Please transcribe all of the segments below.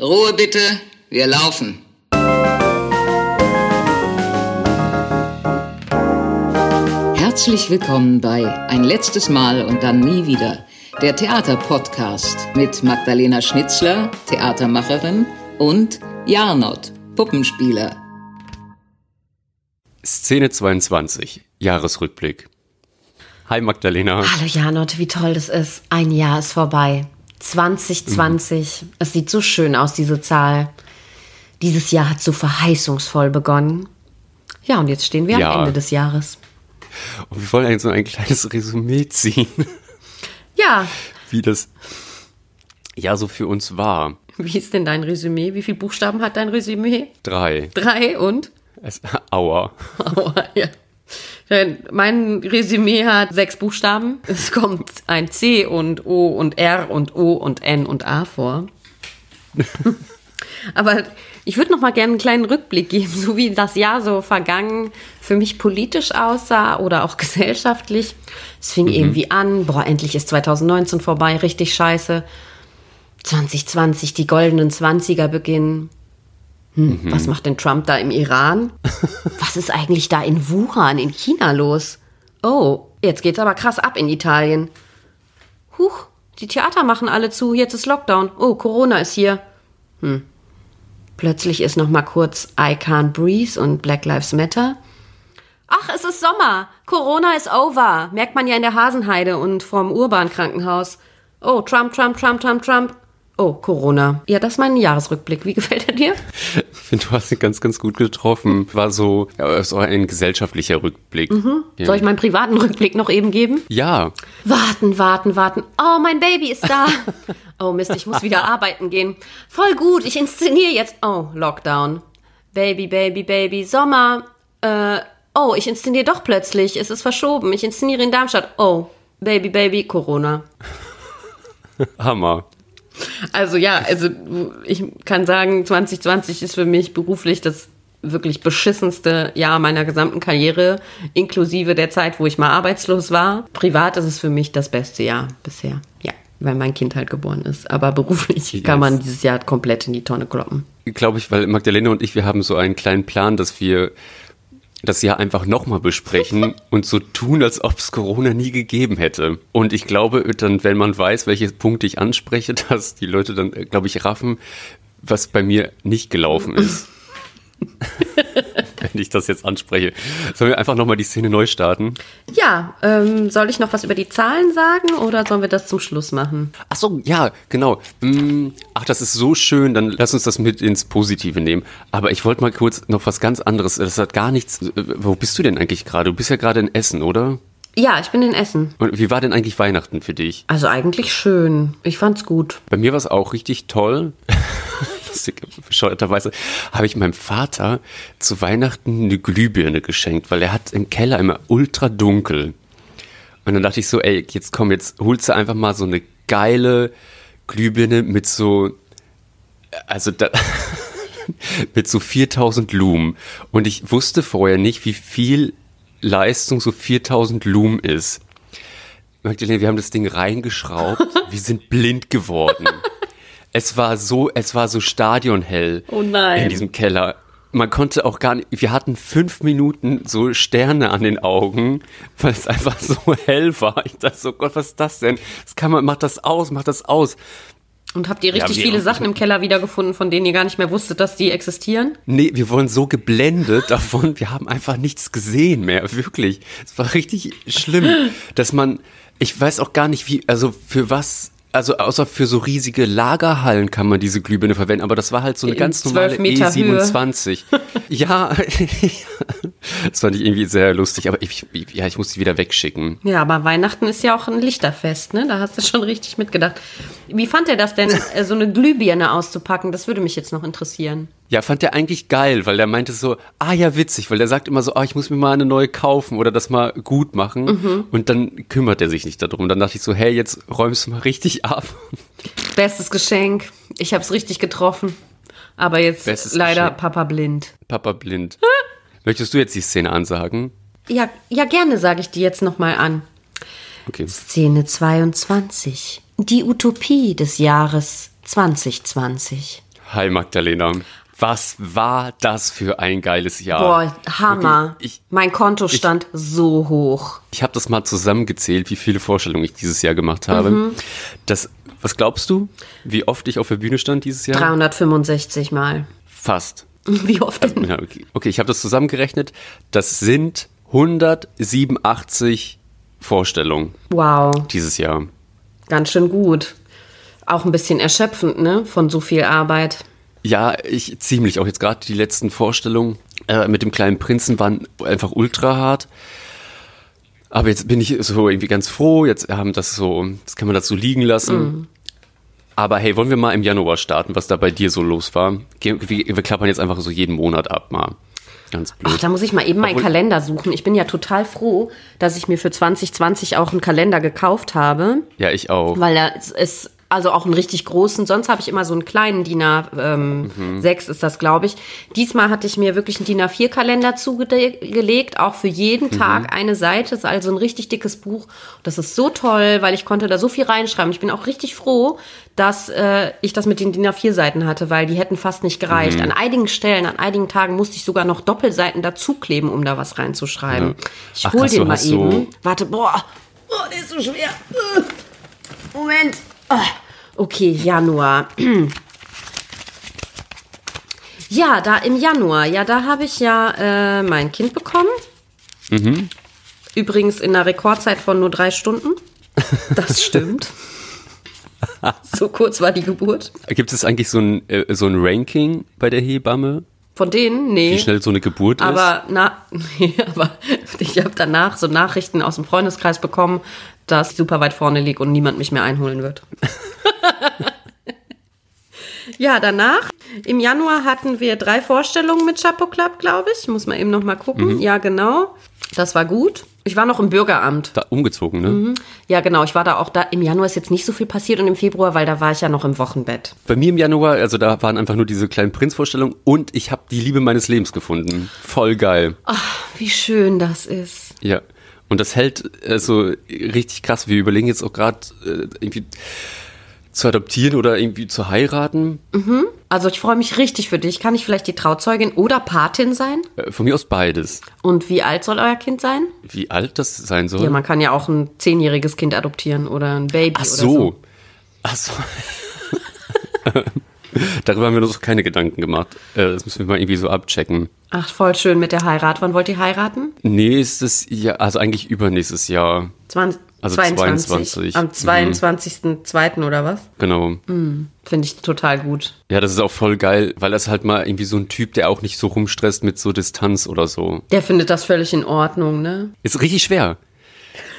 Ruhe bitte, wir laufen. Herzlich willkommen bei Ein letztes Mal und dann nie wieder, der Theaterpodcast mit Magdalena Schnitzler, Theatermacherin, und Jarnot, Puppenspieler. Szene 22, Jahresrückblick. Hi Magdalena. Hallo Janot, wie toll das ist. Ein Jahr ist vorbei. 2020. Mhm. Es sieht so schön aus, diese Zahl. Dieses Jahr hat so verheißungsvoll begonnen. Ja, und jetzt stehen wir ja. am Ende des Jahres. Und wir wollen eigentlich so ein kleines Resümee ziehen. Ja. Wie das ja so für uns war. Wie ist denn dein Resümee? Wie viele Buchstaben hat dein Resümee? Drei. Drei und? Es, aua. Aua, ja. Mein Resümee hat sechs Buchstaben. Es kommt ein C und O und R und O und N und A vor. Aber ich würde noch mal gerne einen kleinen Rückblick geben, so wie das Jahr so vergangen für mich politisch aussah oder auch gesellschaftlich. Es fing mhm. irgendwie an, boah, endlich ist 2019 vorbei, richtig scheiße. 2020, die goldenen Zwanziger beginnen. Hm, mhm. Was macht denn Trump da im Iran? was ist eigentlich da in Wuhan, in China los? Oh, jetzt geht's aber krass ab in Italien. Huch, die Theater machen alle zu, jetzt ist Lockdown. Oh, Corona ist hier. Hm. Plötzlich ist noch mal kurz I Can't Breathe und Black Lives Matter. Ach, es ist Sommer. Corona ist over. Merkt man ja in der Hasenheide und vorm Urban-Krankenhaus. Oh, Trump, Trump, Trump, Trump, Trump. Oh, Corona. Ja, das ist mein Jahresrückblick. Wie gefällt er dir? Ich finde, du hast ihn ganz, ganz gut getroffen. War so, ja, so ein gesellschaftlicher Rückblick. Mhm. Ja. Soll ich meinen privaten Rückblick noch eben geben? Ja. Warten, warten, warten. Oh, mein Baby ist da. oh Mist, ich muss wieder arbeiten gehen. Voll gut, ich inszeniere jetzt. Oh, Lockdown. Baby, Baby, Baby, Sommer. Äh, oh, ich inszeniere doch plötzlich. Es ist verschoben. Ich inszeniere in Darmstadt. Oh, Baby, Baby, Corona. Hammer. Also ja, also ich kann sagen, 2020 ist für mich beruflich das wirklich beschissenste Jahr meiner gesamten Karriere, inklusive der Zeit, wo ich mal arbeitslos war. Privat ist es für mich das beste Jahr bisher. Ja, weil mein Kind halt geboren ist. Aber beruflich yes. kann man dieses Jahr komplett in die Tonne kloppen. Glaube ich, weil Magdalena und ich, wir haben so einen kleinen Plan, dass wir das Jahr einfach nochmal besprechen und so tun, als ob es Corona nie gegeben hätte. Und ich glaube, dann, wenn man weiß, welche Punkte ich anspreche, dass die Leute dann, äh, glaube ich, raffen, was bei mir nicht gelaufen ist. wenn ich das jetzt anspreche. Sollen wir einfach nochmal die Szene neu starten? Ja, ähm, soll ich noch was über die Zahlen sagen oder sollen wir das zum Schluss machen? Ach so, ja, genau. Mm, ach, das ist so schön, dann lass uns das mit ins Positive nehmen. Aber ich wollte mal kurz noch was ganz anderes. Das hat gar nichts. Äh, wo bist du denn eigentlich gerade? Du bist ja gerade in Essen, oder? Ja, ich bin in Essen. Und wie war denn eigentlich Weihnachten für dich? Also eigentlich schön. Ich fand's gut. Bei mir war es auch richtig toll lustig, bescheuerterweise habe ich meinem Vater zu Weihnachten eine Glühbirne geschenkt, weil er hat im Keller immer ultra dunkel. Und dann dachte ich so, ey, jetzt komm, jetzt holst du einfach mal so eine geile Glühbirne mit so, also da, mit so 4000 Lumen. Und ich wusste vorher nicht, wie viel Leistung so 4000 Lumen ist. Magdalena, wir haben das Ding reingeschraubt, wir sind blind geworden. Es war so, es war so stadionhell oh nein. in diesem Keller. Man konnte auch gar nicht, wir hatten fünf Minuten so Sterne an den Augen, weil es einfach so hell war. Ich dachte so, Gott, was ist das denn? Das kann man, macht das aus, macht das aus. Und habt ihr richtig ja, viele Sachen im Keller wiedergefunden, von denen ihr gar nicht mehr wusstet, dass die existieren? Nee, wir wurden so geblendet davon, wir haben einfach nichts gesehen mehr, wirklich. Es war richtig schlimm, dass man, ich weiß auch gar nicht, wie, also für was also außer für so riesige Lagerhallen kann man diese Glühbirne verwenden, aber das war halt so eine In ganz normale E27. ja, das fand ich irgendwie sehr lustig, aber ich, ja, ich muss die wieder wegschicken. Ja, aber Weihnachten ist ja auch ein Lichterfest, ne? Da hast du schon richtig mitgedacht. Wie fand er das denn, äh, so eine Glühbirne auszupacken? Das würde mich jetzt noch interessieren. Ja, fand der eigentlich geil, weil der meinte so, ah ja, witzig, weil der sagt immer so, ah, ich muss mir mal eine neue kaufen oder das mal gut machen. Mhm. Und dann kümmert er sich nicht darum. Dann dachte ich so, hey, jetzt räumst du mal richtig ab. Bestes Geschenk. Ich hab's richtig getroffen. Aber jetzt Bestes leider Geschenk. Papa blind. Papa blind. Möchtest du jetzt die Szene ansagen? Ja, ja gerne sage ich die jetzt nochmal an. Okay. Szene 22. Die Utopie des Jahres 2020. Hi Magdalena. Was war das für ein geiles Jahr? Boah, Hammer. Ich, mein Konto stand so hoch. ich habe das mal zusammengezählt, wie viele Vorstellungen ich dieses Jahr gemacht habe. Mhm. Das, was glaubst du, wie oft ich auf der Bühne stand dieses Jahr? 365 Mal. Fast. Wie oft denn? Okay, okay ich habe das zusammengerechnet. Das sind 187 Vorstellungen Wow, dieses Jahr. ganz schön gut. Auch ein bisschen erschöpfend, ne? Von so viel Arbeit. Ja, ich ziemlich. Auch jetzt gerade die letzten Vorstellungen äh, mit dem kleinen Prinzen waren einfach ultra hart. Aber jetzt bin ich so irgendwie ganz froh. Jetzt haben das so, das kann man dazu liegen lassen. Aber hey, wollen wir mal im Januar starten, was da bei dir so los war? Wir, wir klappern jetzt einfach so jeden Monat ab mal. Ganz blöd. Ach, da muss ich mal eben meinen Obwohl- Kalender suchen. Ich bin ja total froh, dass ich mir für 2020 auch einen Kalender gekauft habe, ja, ich auch. weil ist- ist also auch einen richtig großen. Sonst habe ich immer so einen kleinen DIN A6 ähm, sechs ist das, glaube ich. Diesmal hatte ich mir wirklich einen DIN A4 Kalender zugelegt, auch für jeden Tag eine Seite. Das ist also ein richtig dickes Buch. Das ist so toll, weil ich konnte da so viel reinschreiben. Ich bin auch richtig froh, dass äh, ich das mit den DIN A4 Seiten hatte, weil die hätten fast nicht gereicht. An einigen Stellen, an einigen Tagen musste ich sogar noch Doppelseiten dazukleben, um da was reinzuschreiben. Ich Ach, hol krass, den mal so- eben. Warte, boah. Oh, der ist so schwer. Moment. Ah, Okay, Januar. Ja, da im Januar, ja, da habe ich ja äh, mein Kind bekommen. Übrigens in einer Rekordzeit von nur drei Stunden. Das stimmt. so kurz war die Geburt. Gibt es eigentlich so ein, äh, so ein Ranking bei der Hebamme, Von denen? Nee. wie schnell so eine Geburt ist? Aber, na, nee, aber ich habe danach so Nachrichten aus dem Freundeskreis bekommen, dass ich super weit vorne liege und niemand mich mehr einholen wird. ja, danach, im Januar hatten wir drei Vorstellungen mit Chapo Club, glaube ich. Muss man eben noch mal gucken. Ja, genau. Das war gut. Ich war noch im Bürgeramt. Da umgezogen, ne? Mhm. Ja, genau. Ich war da auch da. Im Januar ist jetzt nicht so viel passiert und im Februar, weil da war ich ja noch im Wochenbett. Bei mir im Januar, also da waren einfach nur diese kleinen Prinzvorstellungen und ich habe die Liebe meines Lebens gefunden. Voll geil. Wie schön das ist. Ja. Und das hält also richtig krass. Wir überlegen jetzt auch gerade äh, irgendwie zu adoptieren oder irgendwie zu heiraten. Also ich freue mich richtig für dich. Kann ich vielleicht die Trauzeugin oder Patin sein? Äh, von mir aus beides. Und wie alt soll euer Kind sein? Wie alt das sein soll? Ja, man kann ja auch ein zehnjähriges Kind adoptieren oder ein Baby Ach oder so. so. Ach so. Darüber haben wir uns keine Gedanken gemacht. Äh, Das müssen wir mal irgendwie so abchecken. Ach, voll schön mit der Heirat. Wann wollt ihr heiraten? Nächstes Jahr, also eigentlich übernächstes Jahr. 20, Also 22. 22. Am 22.02. oder was? Genau. Finde ich total gut. Ja, das ist auch voll geil, weil das halt mal irgendwie so ein Typ, der auch nicht so rumstresst mit so Distanz oder so. Der findet das völlig in Ordnung, ne? Ist richtig schwer.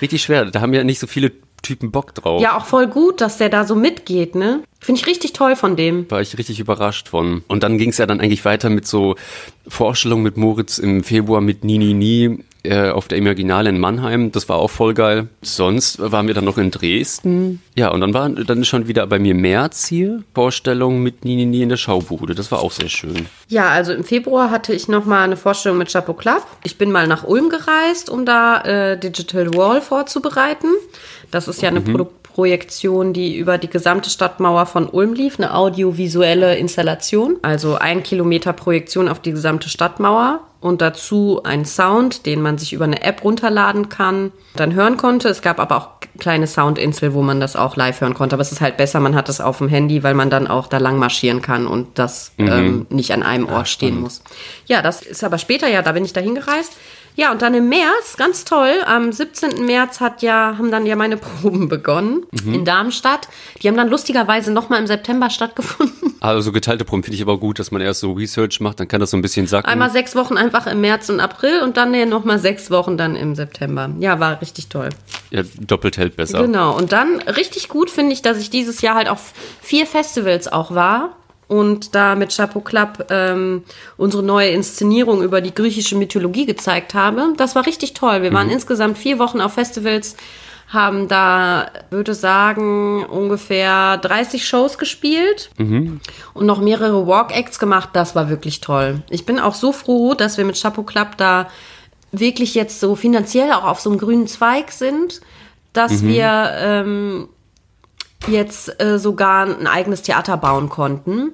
Richtig schwer. Da haben ja nicht so viele Typen Bock drauf. Ja, auch voll gut, dass der da so mitgeht, ne? Finde ich richtig toll von dem. War ich richtig überrascht von. Und dann ging es ja dann eigentlich weiter mit so Vorstellungen mit Moritz im Februar mit Nini Nie äh, auf der Imaginale in Mannheim. Das war auch voll geil. Sonst waren wir dann noch in Dresden. Ja, und dann war dann schon wieder bei mir März hier Vorstellung mit Nini Nie in der Schaubude. Das war auch sehr schön. Ja, also im Februar hatte ich noch mal eine Vorstellung mit Chapeau Club. Ich bin mal nach Ulm gereist, um da äh, Digital Wall vorzubereiten. Das ist ja eine Pro Projektion, die über die gesamte Stadtmauer von Ulm lief, eine audiovisuelle Installation. Also ein Kilometer Projektion auf die gesamte Stadtmauer und dazu ein Sound, den man sich über eine App runterladen kann, dann hören konnte. Es gab aber auch kleine Soundinsel, wo man das auch live hören konnte. Aber es ist halt besser, man hat es auf dem Handy, weil man dann auch da lang marschieren kann und das ähm, nicht an einem Ort stehen muss. Ja, das ist aber später, ja, da bin ich dahin gereist. Ja, und dann im März, ganz toll, am 17. März hat ja, haben dann ja meine Proben begonnen in Darmstadt. Die haben dann lustigerweise nochmal im September stattgefunden. Also geteilte Proben finde ich aber gut, dass man erst so Research macht, dann kann das so ein bisschen sacken. Einmal sechs Wochen einfach im März und April und dann nochmal sechs Wochen dann im September. Ja, war richtig toll. ja, doppelt hält besser. Genau. Und dann richtig gut finde ich, dass ich dieses Jahr halt auf vier Festivals auch war und da mit Chapeau Club ähm, unsere neue Inszenierung über die griechische Mythologie gezeigt habe. Das war richtig toll. Wir waren insgesamt vier Wochen auf Festivals, haben da, würde sagen, ungefähr 30 Shows gespielt und noch mehrere Walk-Acts gemacht. Das war wirklich toll. Ich bin auch so froh, dass wir mit Chapeau Club da wirklich jetzt so finanziell auch auf so einem grünen Zweig sind, dass wir ähm, jetzt äh, sogar ein eigenes Theater bauen konnten.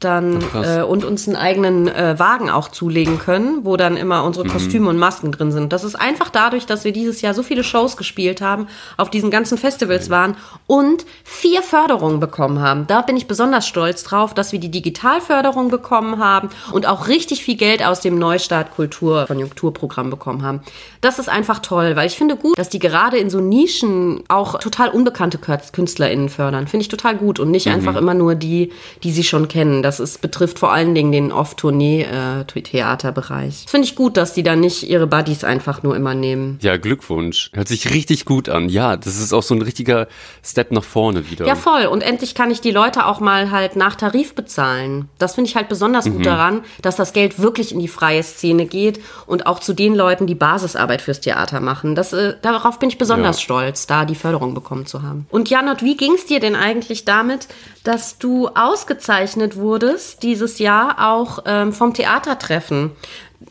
Dann äh, und uns einen eigenen äh, Wagen auch zulegen können, wo dann immer unsere Mhm. Kostüme und Masken drin sind. Das ist einfach dadurch, dass wir dieses Jahr so viele Shows gespielt haben, auf diesen ganzen Festivals waren und vier Förderungen bekommen haben. Da bin ich besonders stolz drauf, dass wir die Digitalförderung bekommen haben und auch richtig viel Geld aus dem Neustart Kultur Konjunkturprogramm bekommen haben. Das ist einfach toll, weil ich finde gut, dass die gerade in so Nischen auch total unbekannte KünstlerInnen fördern. Finde ich total gut und nicht einfach immer nur die, die sie schon kennen. Das ist, betrifft vor allen Dingen den Off-Tournee-Theaterbereich. Finde ich gut, dass die da nicht ihre Buddies einfach nur immer nehmen. Ja, Glückwunsch. Hört sich richtig gut an. Ja, das ist auch so ein richtiger Step nach vorne wieder. Ja, voll. Und endlich kann ich die Leute auch mal halt nach Tarif bezahlen. Das finde ich halt besonders gut daran, dass das Geld wirklich in die freie Szene geht und auch zu den Leuten, die Basisarbeit fürs Theater machen. Das, äh, darauf bin ich besonders Ja. stolz, da die Förderung bekommen zu haben. Und Janot, wie ging es dir denn eigentlich damit, dass du ausgezeichnet wurdest dieses Jahr auch ähm, vom Theatertreffen?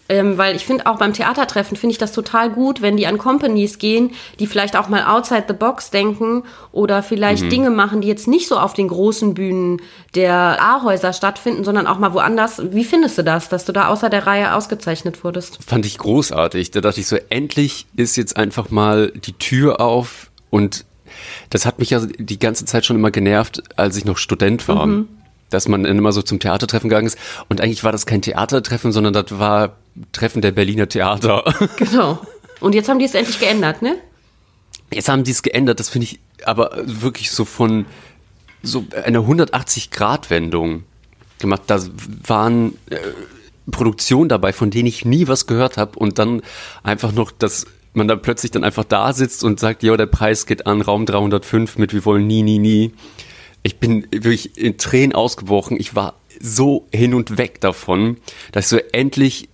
Ähm, weil ich finde auch beim Theatertreffen finde ich das total gut, wenn die an Companies gehen, die vielleicht auch mal outside the box denken oder vielleicht Dinge machen, die jetzt nicht so auf den großen Bühnen der A-Häuser stattfinden, sondern auch mal woanders. Wie findest du das, dass du da außer der Reihe ausgezeichnet wurdest? Fand ich großartig. Da dachte ich so, endlich ist jetzt einfach mal die Tür auf und das hat mich ja die ganze Zeit schon immer genervt, als ich noch Student war. Dass man dann immer so zum Theatertreffen gegangen ist. Und eigentlich war das kein Theatertreffen, sondern das war Treffen der Berliner Theater. Genau. Und jetzt haben die es endlich geändert, ne? Jetzt haben die es geändert, das finde ich aber wirklich so von so einer 180-Grad-Wendung gemacht. Da waren äh, Produktionen dabei, von denen ich nie was gehört habe und dann einfach noch, dass man dann plötzlich dann einfach da sitzt und sagt, ja, der Preis geht an Raum 305 mit, wir wollen nie, nie, nie. Ich bin wirklich in Tränen ausgebrochen. Ich war so hin und weg davon, dass so endlich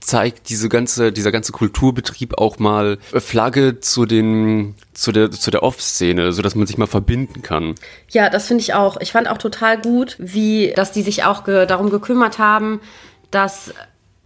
zeigt diese ganze, dieser ganze Kulturbetrieb auch mal Flagge zu den, zu der, zu der Off-Szene, so dass man sich mal verbinden kann. Ja, das finde ich auch. Ich fand auch total gut, wie, dass die sich auch ge darum gekümmert haben, dass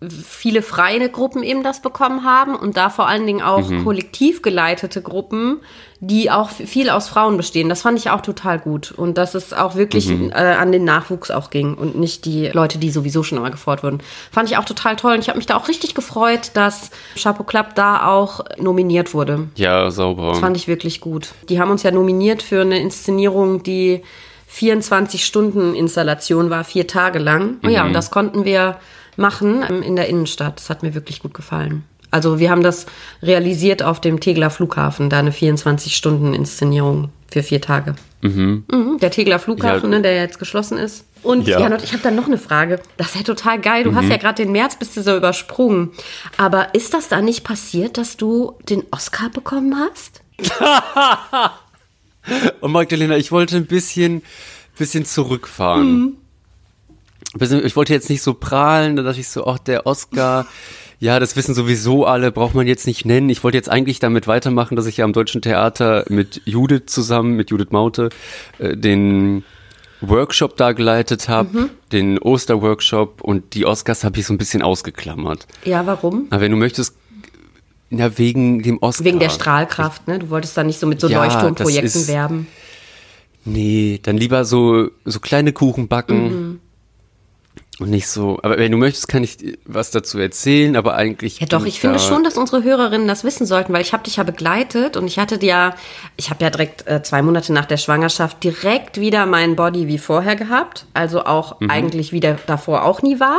viele freie Gruppen eben das bekommen haben und da vor allen Dingen auch kollektiv geleitete Gruppen, die auch viel aus Frauen bestehen. Das fand ich auch total gut und dass es auch wirklich äh, an den Nachwuchs auch ging und nicht die Leute, die sowieso schon immer gefordert wurden. Fand ich auch total toll und ich habe mich da auch richtig gefreut, dass Chapeau Club da auch nominiert wurde. Ja, sauber. Das fand ich wirklich gut. Die haben uns ja nominiert für eine Inszenierung, die 24-Stunden-Installation war, vier Tage lang. Oh ja, und das konnten wir machen ähm, in der Innenstadt. Das hat mir wirklich gut gefallen. Also wir haben das realisiert auf dem Tegeler Flughafen, da eine 24-Stunden-Inszenierung für vier Tage. Mhm. Der Tegeler Flughafen, Ja. ne, der jetzt geschlossen ist. Und Ja. Janot, ich habe dann noch eine Frage. Das ist ja total geil. Du hast ja gerade den März bist du so übersprungen. Aber ist das da nicht passiert, dass du den Oscar bekommen hast? Und Magdalena, ich wollte ein bisschen, bisschen zurückfahren. Ich wollte jetzt nicht so prahlen, da dachte ich so, ach, der Oscar, ja, das wissen sowieso alle, braucht man jetzt nicht nennen. Ich wollte jetzt eigentlich damit weitermachen, dass ich ja am Deutschen Theater mit Judith zusammen, mit Judith Maute, äh, den Workshop da geleitet habe, den Osterworkshop und die Oscars habe ich so ein bisschen ausgeklammert. Ja, warum? Aber wenn du möchtest, na, wegen dem Oscar. Wegen der Strahlkraft, ne? Du wolltest da nicht so mit so Ja, Leuchtturmprojekten werben. Nee, dann lieber so, so kleine Kuchen backen. Und nicht so, aber wenn du möchtest, kann ich was dazu erzählen, aber eigentlich. Ja, doch, ich finde schon, dass unsere Hörerinnen das wissen sollten, weil ich habe dich ja begleitet und ich hatte dir ja, ich habe ja direkt äh, zwei Monate nach der Schwangerschaft direkt wieder meinen Body wie vorher gehabt. Also auch eigentlich wie der davor auch nie war.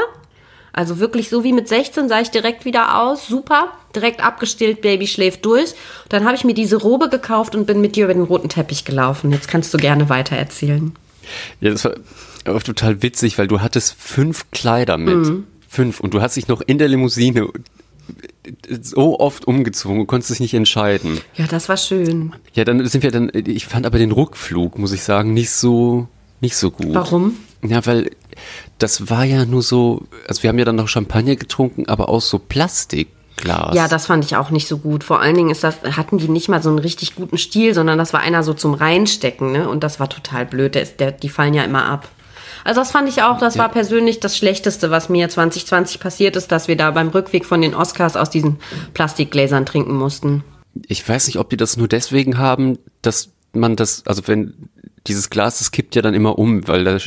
Also wirklich so wie mit 16 sah ich direkt wieder aus. Super. Direkt abgestillt, Baby schläft durch. Dann habe ich mir diese Robe gekauft und bin mit dir über den roten Teppich gelaufen. Jetzt kannst du gerne weiter erzählen. Ja, das war aber total witzig, weil du hattest fünf Kleider mit. Mhm. Fünf. Und du hast dich noch in der Limousine so oft umgezogen und konntest dich nicht entscheiden. Ja, das war schön. Ja, dann sind wir dann, ich fand aber den Rückflug, muss ich sagen, nicht so, nicht so gut. Warum? Ja, weil das war ja nur so, also wir haben ja dann noch Champagner getrunken, aber aus so Plastikglas. Ja, das fand ich auch nicht so gut. Vor allen Dingen ist das, hatten die nicht mal so einen richtig guten Stil, sondern das war einer so zum Reinstecken, ne? Und das war total blöd. Der ist, der, die fallen ja immer ab. Also das fand ich auch, das war persönlich das Schlechteste, was mir 2020 passiert ist, dass wir da beim Rückweg von den Oscars aus diesen Plastikgläsern trinken mussten. Ich weiß nicht, ob die das nur deswegen haben, dass man das, also wenn dieses Glas, das kippt ja dann immer um, weil da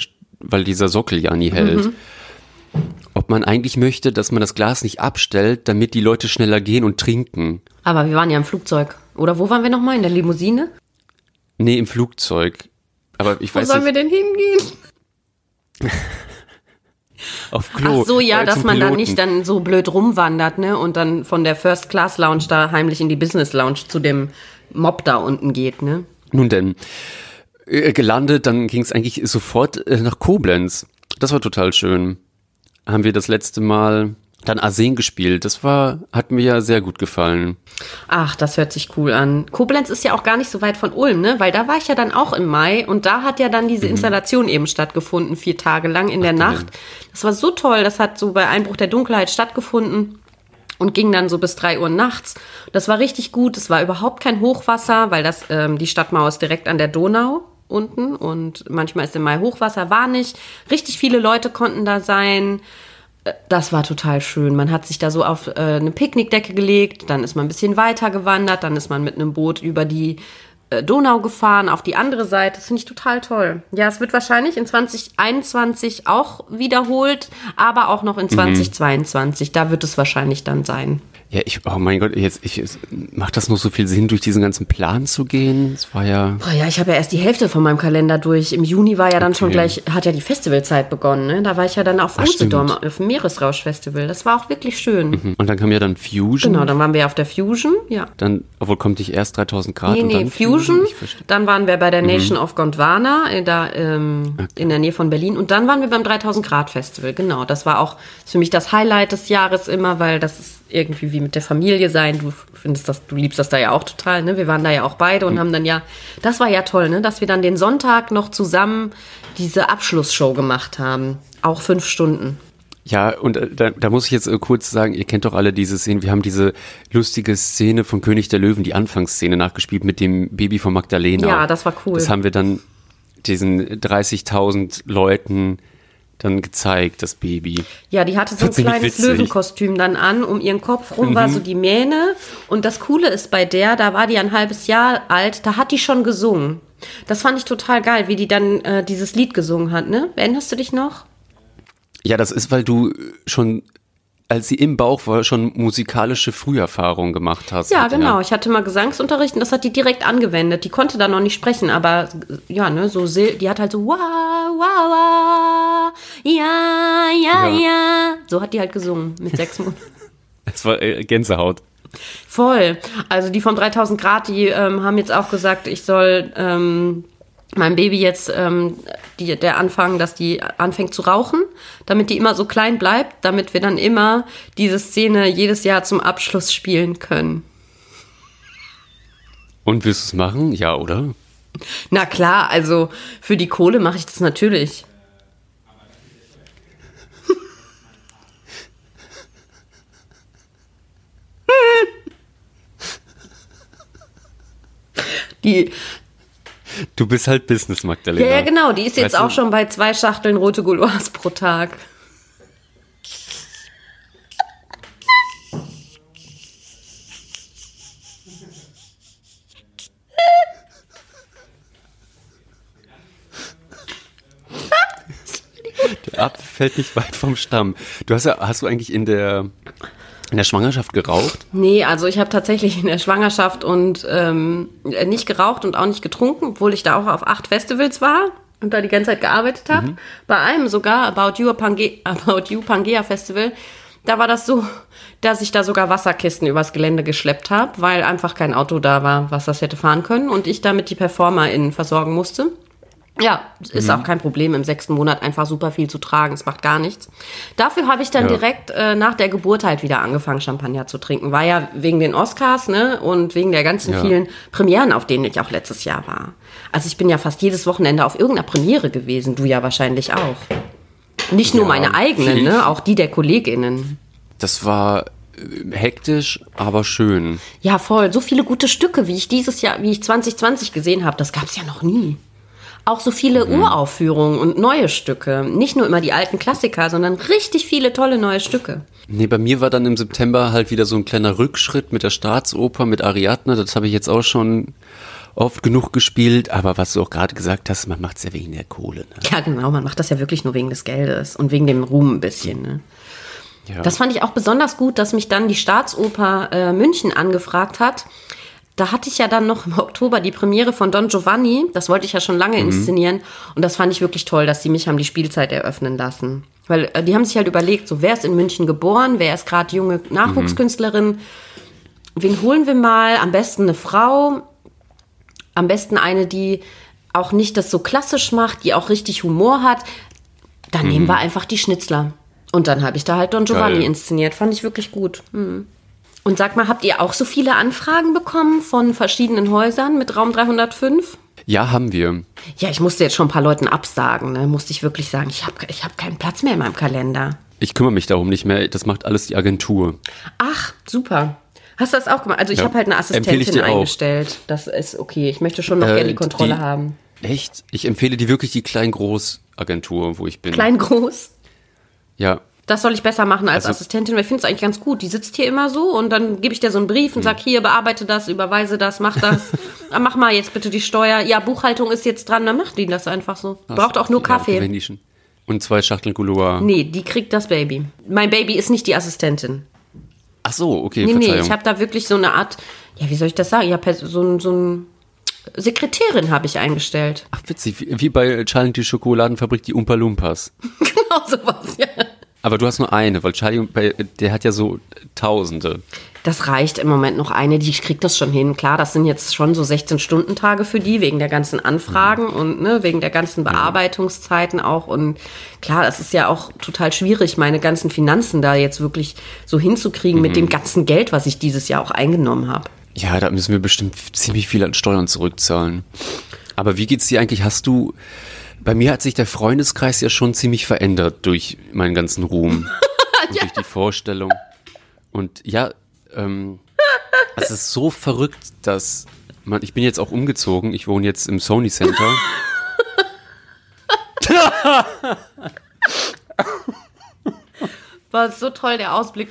weil dieser Sockel ja nie hält. Mhm. Ob man eigentlich möchte, dass man das Glas nicht abstellt, damit die Leute schneller gehen und trinken. Aber wir waren ja im Flugzeug. Oder wo waren wir nochmal? In der Limousine? Nee, im Flugzeug. Aber ich Wo weiß sollen wir nicht, denn hingehen? auf Klo. Ach so, ja, äh, dass man dann Piloten. nicht dann so blöd rumwandert, ne? Und dann von der First Class Lounge da heimlich in die Business Lounge zu dem Mob da unten geht, ne? Nun denn, äh, gelandet, dann ging es eigentlich sofort äh, nach Koblenz. Das war total schön. Haben wir das letzte Mal dann Arsen gespielt. Das war, hat mir ja sehr gut gefallen. Ach, das hört sich cool an. Koblenz ist ja auch gar nicht so weit von Ulm, ne? Weil da war ich ja dann auch im Mai und da hat ja dann diese Installation eben stattgefunden, vier Tage lang in der Nacht. Das war so toll, das hat so bei Einbruch der Dunkelheit stattgefunden und ging dann so bis drei Uhr nachts. Das war richtig gut. Es war überhaupt kein Hochwasser, weil das ähm, die Stadtmauer ist direkt an der Donau unten und manchmal ist im Mai Hochwasser, war nicht. Richtig viele Leute konnten da sein. Das war total schön. Man hat sich da so auf äh, eine Picknickdecke gelegt, dann ist man ein bisschen weiter gewandert, dann ist man mit einem Boot über die äh, Donau gefahren, auf die andere Seite. Das finde ich total toll. Ja, es wird wahrscheinlich in 2021 auch wiederholt, aber auch noch in 2022. Da wird es wahrscheinlich dann sein. Ja, ich, oh mein Gott, jetzt, ich, macht das noch so viel Sinn, durch diesen ganzen Plan zu gehen? Es war ja, Boah, ja, ich habe ja erst die Hälfte von meinem Kalender durch. Im Juni war ja dann schon Okay. gleich, hat ja die Festivalzeit begonnen. Ne? Da war ich ja dann auf Ach, Usedom, stimmt. auf dem Meeresrausch-Festival. Das war auch wirklich schön. und dann kam ja dann Fusion. Genau, dann waren wir auf der Fusion, ja. Dann, obwohl kommt nicht erst 3000 Grad Nee, und nee, dann Fusion. Ich verstehe. Dann waren wir bei der Nation of Gondwana, äh, da ähm, in der Nähe von Berlin. Und dann waren wir beim 3000 Grad Festival. Genau, das war auch für mich das Highlight des Jahres immer, weil das ist irgendwie wie mit der Familie sein. Du findest das, du liebst das da ja auch total. Ne? Wir waren da ja auch beide und haben dann ja, das war ja toll, ne, dass wir dann den Sonntag noch zusammen diese Abschlussshow gemacht haben. Auch fünf Stunden. Ja, und äh, da, da muss ich jetzt äh, kurz sagen, ihr kennt doch alle diese Szene. Wir haben diese lustige Szene von König der Löwen, die Anfangsszene nachgespielt mit dem Baby von Magdalena. Ja, das war cool. Das haben wir dann diesen 30.000 Leuten dann gezeigt, das Baby. Ja, die hatte so ein kleines witzig. Löwenkostüm dann an. Um ihren Kopf rum war so die Mähne. Und das Coole ist bei der, da war die ein halbes Jahr alt, da hat die schon gesungen. Das fand ich total geil, wie die dann äh, dieses Lied gesungen hat, ne? Erinnerst du dich noch? Ja, das ist, weil du schon, als sie im Bauch war, schon musikalische Früherfahrungen gemacht hast. Ja, genau. Ich hatte mal Gesangsunterricht und das hat die direkt angewendet. Die konnte da noch nicht sprechen, aber ja, ne, so die hat halt so wow, wow, wow, ja, ja, Ja. ja. So hat die halt gesungen mit sechs Monaten. Das war äh, Gänsehaut. Voll. Also die vom 3000 Grad, die ähm, haben jetzt auch gesagt, ich soll ähm, meinem Baby jetzt ähm, die, der anfangen, dass die anfängt zu rauchen, damit die immer so klein bleibt, damit wir dann immer diese Szene jedes Jahr zum Abschluss spielen können. Und wirst du es machen? Ja, oder? Na klar, also für die Kohle mache ich das natürlich. Die, Du bist halt Business, Magdalena. ja, ja, genau, die ist jetzt Weißt du- auch schon bei zwei Schachteln rote Gouloirs pro Tag. Der Apfel fällt nicht weit vom Stamm. Du hast ja, hast du eigentlich in der, in der Schwangerschaft geraucht? Nee, also ich habe tatsächlich in der Schwangerschaft und ähm, nicht geraucht und auch nicht getrunken, obwohl ich da auch auf acht Festivals war und da die ganze Zeit gearbeitet habe. Bei einem sogar, About You, Pange About you Pangea Festival, da war das so, dass ich da sogar Wasserkisten übers Gelände geschleppt habe, weil einfach kein Auto da war, was das hätte fahren können und ich damit die PerformerInnen versorgen musste. Ja, ist auch kein Problem, im sechsten Monat einfach super viel zu tragen. Es macht gar nichts. Dafür habe ich dann Ja. direkt äh, nach der Geburt halt wieder angefangen, Champagner zu trinken. War ja wegen den Oscars, ne? Und wegen der ganzen Ja. vielen Premieren, auf denen ich auch letztes Jahr war. Also ich bin ja fast jedes Wochenende auf irgendeiner Premiere gewesen. Du ja wahrscheinlich auch. Nicht nur Ja, meine eigenen, viel. ne? Auch die der KollegInnen. Das war äh, hektisch, aber schön. Ja, voll. So viele gute Stücke, wie ich dieses Jahr, wie ich 2020 gesehen habe, das gab's ja noch nie. Auch so viele Mhm. Uraufführungen und neue Stücke. Nicht nur immer die alten Klassiker, sondern richtig viele tolle neue Stücke. Nee, bei mir war dann im September halt wieder so ein kleiner Rückschritt mit der Staatsoper, mit Ariadne. Das habe ich jetzt auch schon oft genug gespielt, aber was du auch gerade gesagt hast, man macht es ja wegen der Kohle. Ne? Ja, genau, man macht das ja wirklich nur wegen des Geldes und wegen dem Ruhm ein bisschen. Ne? Ja. Das fand ich auch besonders gut, dass mich dann die Staatsoper äh, München angefragt hat. Da hatte ich ja dann noch im Oktober die Premiere von Don Giovanni. Das wollte ich ja schon lange inszenieren. Und das fand ich wirklich toll, dass die mich haben die Spielzeit eröffnen lassen. Weil äh, die haben sich halt überlegt, so wer ist in München geboren, wer ist gerade junge Nachwuchskünstlerin. Wen holen wir mal? Am besten eine Frau. Am besten eine, die auch nicht das so klassisch macht, die auch richtig Humor hat. Dann nehmen wir einfach die Schnitzler. Und dann habe ich da halt Don Giovanni Geil. inszeniert. Fand ich wirklich gut. Hm. Und sag mal, habt ihr auch so viele Anfragen bekommen von verschiedenen Häusern mit Raum 305? Ja, haben wir. Ja, ich musste jetzt schon ein paar Leuten absagen. Ne? Musste ich wirklich sagen, ich habe ich hab keinen Platz mehr in meinem Kalender. Ich kümmere mich darum nicht mehr. Das macht alles die Agentur. Ach, super. Hast du das auch gemacht? Also ich Ja. habe halt eine Assistentin dir auch. eingestellt. Das ist okay. Ich möchte schon noch Äh, gerne die Kontrolle die- haben. Echt? Ich empfehle dir wirklich die Klein-Groß-Agentur, wo ich bin. Klein, groß. Ja. Das soll ich besser machen als Also- Assistentin, weil ich finde es eigentlich ganz gut. Die sitzt hier immer so und dann gebe ich dir so einen Brief Hm. und sag hier, bearbeite das, überweise das, mach das. Ah, mach mal jetzt bitte die Steuer. Ja, Buchhaltung ist jetzt dran, dann macht die das einfach so. Braucht auch nur Kaffee. Und zwei Schachteln Gouloir. Nee, die kriegt das Baby. Mein Baby ist nicht die Assistentin. Ach so, okay, Nee, nee, Verzeihung. ich habe da wirklich so eine Art, ja, wie soll ich das sagen? Ja, so ein, so ein Sekretärin habe ich eingestellt. Ach, witzig, wie, bei Charlie die Schokoladenfabrik, die Umpa Lumpas. genau sowas, ja. Aber du hast nur eine, weil Charlie, der hat ja so Tausende. Das reicht im Moment noch eine, die kriegt das schon hin. Klar, das sind jetzt schon so 16-Stunden-Tage für die, wegen der ganzen Anfragen und ne, wegen der ganzen Bearbeitungszeiten auch. Und klar, das ist ja auch total schwierig, meine ganzen Finanzen da jetzt wirklich so hinzukriegen mit dem ganzen Geld, was ich dieses Jahr auch eingenommen habe. Ja, da müssen wir bestimmt ziemlich viel an Steuern zurückzahlen. Aber wie geht's dir eigentlich? Hast du. Bei mir hat sich der Freundeskreis ja schon ziemlich verändert durch meinen ganzen Ruhm. und durch die Vorstellung. Und ja, ähm, es ist so verrückt, dass man, ich bin jetzt auch umgezogen, ich wohne jetzt im Sony Center. War so toll der Ausblick.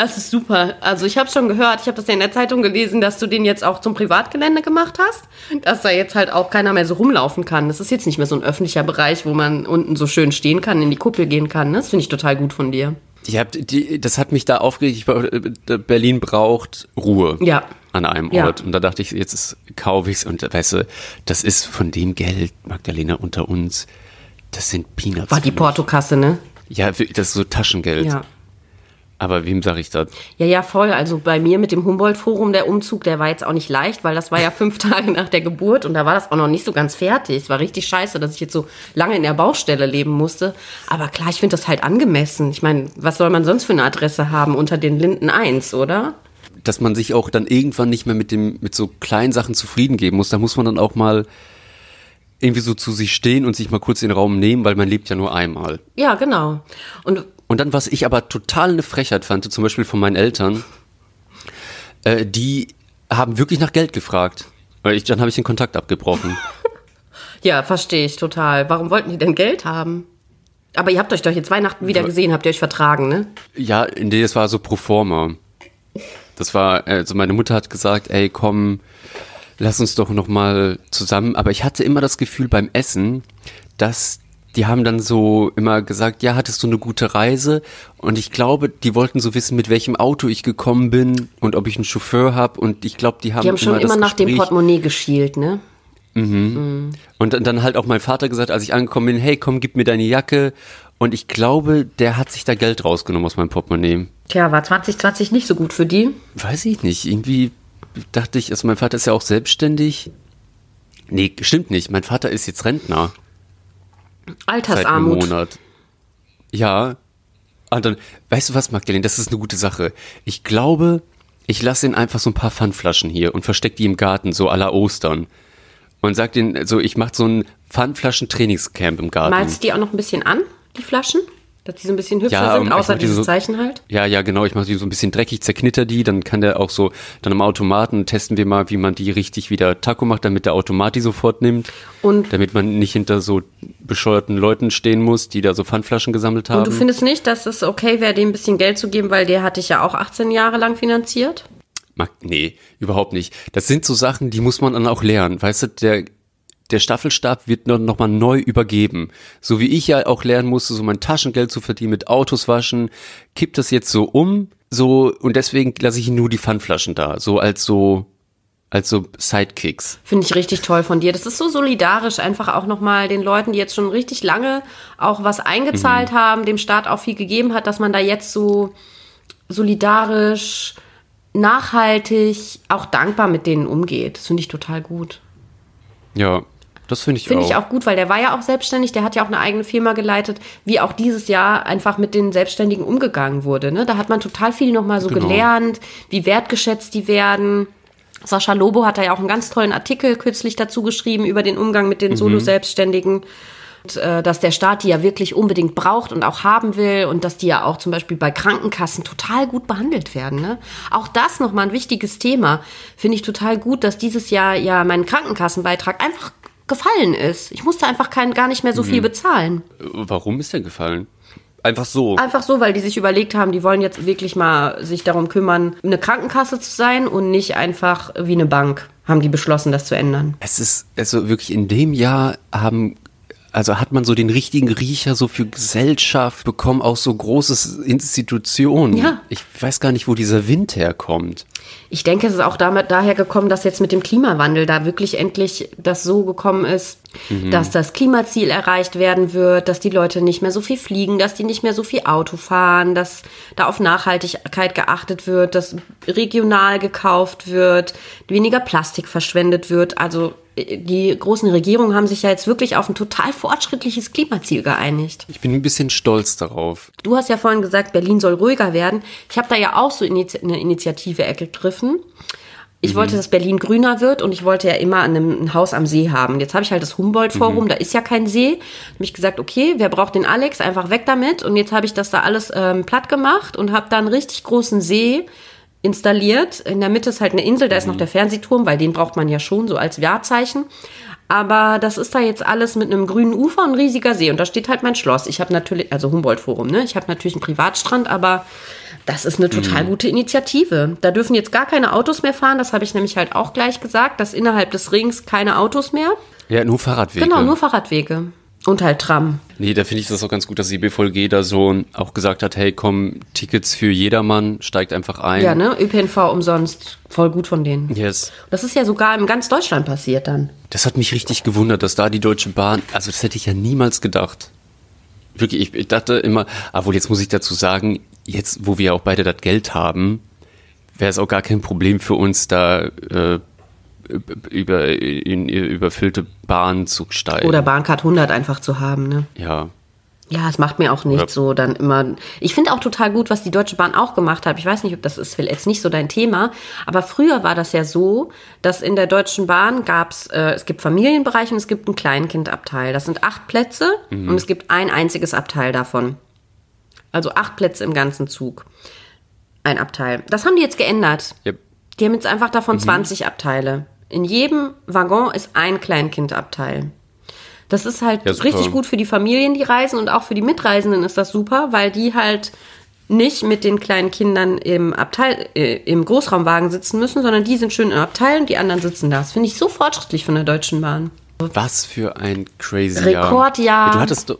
Das ist super. Also ich habe schon gehört, ich habe das ja in der Zeitung gelesen, dass du den jetzt auch zum Privatgelände gemacht hast, dass da jetzt halt auch keiner mehr so rumlaufen kann. Das ist jetzt nicht mehr so ein öffentlicher Bereich, wo man unten so schön stehen kann, in die Kuppel gehen kann. Das finde ich total gut von dir. Ich hab, die, das hat mich da aufgeregt. Ich, äh, Berlin braucht Ruhe Ja. an einem Ja. Ort. Und da dachte ich, jetzt kaufe ich's und weißt du, das ist von dem Geld, Magdalena, unter uns, das sind Peanuts. War die. Portokasse, ne? Ja, das ist so Taschengeld. Ja. Aber wem sage ich das? Ja, ja, voll. Also bei mir mit dem Humboldt-Forum, der Umzug, der war jetzt auch nicht leicht, weil das war ja fünf Tage nach der Geburt und da war das auch noch nicht so ganz fertig. Es war richtig scheiße, dass ich jetzt so lange in der Baustelle leben musste. Aber klar, ich finde das halt angemessen. Ich meine, was soll man sonst für eine Adresse haben unter den Linden 1, oder? Dass man sich auch dann irgendwann nicht mehr mit dem, mit so kleinen Sachen zufrieden geben muss. Da muss man dann auch mal irgendwie so zu sich stehen und sich mal kurz den Raum nehmen, weil man lebt ja nur einmal. Ja, genau. Und Und dann, was ich aber total eine Frechheit fand, zum Beispiel von meinen Eltern, äh, die haben wirklich nach Geld gefragt. Ich, dann habe ich den Kontakt abgebrochen. ja, verstehe ich total. Warum wollten die denn Geld haben? Aber ihr habt euch doch jetzt Weihnachten wieder gesehen, habt ihr euch vertragen, ne? ja, nee, das war so pro forma. Das war, also meine Mutter hat gesagt, ey, komm, lass uns doch noch mal zusammen. Aber ich hatte immer das Gefühl beim Essen, dass die haben dann so immer gesagt, ja, hattest du eine gute Reise? Und ich glaube, die wollten so wissen, mit welchem Auto ich gekommen bin und ob ich einen Chauffeur habe. Und ich glaube, die haben, Die haben schon immer das nach dem Gespräch- Portemonnaie geschielt, ne? Und dann, dann halt auch mein Vater gesagt, als ich angekommen bin, hey, komm, gib mir deine Jacke. Und ich glaube, der hat sich da Geld rausgenommen aus meinem Portemonnaie. Tja, war 2020 nicht so gut für die. Weiß ich nicht. Irgendwie dachte ich, also mein Vater ist ja auch selbstständig. Nee, stimmt nicht. Mein Vater ist jetzt Rentner seit einem Altersarmut. Monat. Ja. Und dann, weißt du was, Magdalene, das ist eine gute Sache. Ich glaube, ich lasse ihn einfach so ein paar Pfandflaschen hier und versteck die im Garten, so à la Ostern. Und sag den, so, ich mach so ein Pfandflaschen-Trainingscamp im Garten. Malst die auch noch ein bisschen an, die Flaschen? Dass die so ein bisschen hübscher Ja, sind, ähm, ich außer die dieses so- Zeichen halt. Ja, ja, genau. Ich mache die so ein bisschen dreckig, zerknitter die. Dann kann der auch so, dann am Automaten testen wir mal, wie man die richtig wieder Taco macht, damit der Automat die sofort nimmt. Und- damit man nicht hinter so bescheuerten Leuten stehen muss, die da so Pfandflaschen gesammelt haben. Und du findest nicht, dass es okay wäre, dem ein bisschen Geld zu geben, weil der hat dich ja auch 18 Jahre lang finanziert? Mag, nee, überhaupt nicht. Das sind so Sachen, die muss man dann auch lernen. Weißt du, der, der Staffelstab wird noch, noch mal neu übergeben. So wie ich ja auch lernen musste, so mein Taschengeld zu verdienen mit Autos waschen, kippt das jetzt so um, so, und deswegen lasse ich nur die Pfandflaschen da, so als so, als so Sidekicks. Finde ich richtig toll von dir. Das ist so solidarisch, einfach auch nochmal den Leuten, die jetzt schon richtig lange auch was eingezahlt haben, dem Staat auch viel gegeben hat, dass man da jetzt so solidarisch, nachhaltig, auch dankbar mit denen umgeht. Das finde ich total gut. Ja, das finde ich Finde auch. ich auch gut, weil der war ja auch selbstständig, der hat ja auch eine eigene Firma geleitet, wie auch dieses Jahr einfach mit den Selbstständigen umgegangen wurde. Ne? Da hat man total viel nochmal so Genau. gelernt, wie wertgeschätzt die werden. Sascha Lobo hat da ja auch einen ganz tollen Artikel kürzlich dazu geschrieben über den Umgang mit den Solo-Selbstständigen. Und, äh, dass der Staat die ja wirklich unbedingt braucht und auch haben will und dass die ja auch zum Beispiel bei Krankenkassen total gut behandelt werden. Ne? Auch das nochmal ein wichtiges Thema. Finde ich total gut, dass dieses Jahr ja mein Krankenkassenbeitrag einfach gefallen ist. Ich musste einfach kein, gar nicht mehr so viel bezahlen. Warum ist der gefallen? Einfach so. Einfach so, weil die sich überlegt haben, die wollen jetzt wirklich mal sich darum kümmern, eine Krankenkasse zu sein und nicht einfach wie eine Bank. Haben die beschlossen, das zu ändern. Es ist, also wirklich in dem Jahr haben, also hat man so den richtigen Riecher so für Gesellschaft bekommen, auch so großes Institutionen. Ja. Ich weiß gar nicht, wo dieser Wind herkommt. Ich denke, es ist auch damit daher gekommen, dass jetzt mit dem Klimawandel da wirklich endlich das so gekommen ist, dass das Klimaziel erreicht werden wird, dass die Leute nicht mehr so viel fliegen, dass die nicht mehr so viel Auto fahren, dass da auf Nachhaltigkeit geachtet wird, dass regional gekauft wird, weniger Plastik verschwendet wird. Also äh, die großen Regierungen haben sich ja jetzt wirklich auf ein total fortschrittliches Klimaziel geeinigt. Ich bin ein bisschen stolz darauf. Du hast ja vorhin gesagt, Berlin soll ruhiger werden. Ich habe da ja auch so eine Initiative ergriffen. Ich wollte, dass Berlin grüner wird und ich wollte ja immer an einem, ein Haus am See haben. Jetzt habe ich halt das Humboldt-Forum, da ist ja kein See. Habe ich gesagt, okay, wer braucht den Alex? Einfach weg damit. Und jetzt habe ich das da alles ähm, platt gemacht und habe da einen richtig großen See installiert. In der Mitte ist halt eine Insel, da ist noch der Fernsehturm, weil den braucht man ja schon so als Wahrzeichen. Aber das ist da jetzt alles mit einem grünen Ufer und riesiger See. Und da steht halt mein Schloss. Ich habe natürlich, also Humboldt-Forum, ne? Ich habe natürlich einen Privatstrand, aber das ist eine total gute Initiative. Da dürfen jetzt gar keine Autos mehr fahren. Das habe ich nämlich halt auch gleich gesagt, dass innerhalb des Rings keine Autos mehr. Ja, nur Fahrradwege. Genau, nur Fahrradwege. Und halt Tram. Nee, da finde ich das auch ganz gut, dass die BVG da so auch gesagt hat, hey, komm, Tickets für jedermann, steigt einfach ein. Ja, ne? ÖPNV umsonst. Voll gut von denen. Yes. Das ist ja sogar in ganz Deutschland passiert dann. Das hat mich richtig gewundert, dass da die Deutsche Bahn, also das hätte ich ja niemals gedacht. Wirklich, ich, dachte immer, obwohl jetzt muss ich dazu sagen, jetzt, wo wir auch beide das Geld haben, wäre es auch gar kein Problem für uns, da äh, über in überfüllte Bahnen zu steigen. Oder Bahncard 100 einfach zu haben, ne? ja. Ja, es macht mir auch nicht Oder- so dann immer. Ich finde auch total gut, was die Deutsche Bahn auch gemacht hat. Ich weiß nicht, ob das ist jetzt nicht so dein Thema, aber früher war das ja so, dass in der Deutschen Bahn gab's, äh, es gibt Familienbereich und es gibt einen Kleinkindabteil. Das sind acht Plätze und es gibt ein einziges Abteil davon. Also acht Plätze im ganzen Zug. Ein Abteil. Das haben die jetzt geändert. ja. Die haben jetzt einfach davon 20 Abteile. In jedem Waggon ist ein Kleinkindabteil. Das ist halt Ja, richtig gut für die Familien, die reisen und auch für die Mitreisenden ist das super, weil die halt nicht mit den kleinen Kindern im Abteil, äh, im Großraumwagen sitzen müssen, sondern die sind schön im Abteil und die anderen sitzen da. Das finde ich so fortschrittlich von der Deutschen Bahn. Was für ein crazy Rekordjahr. Jahr. Du hattest doch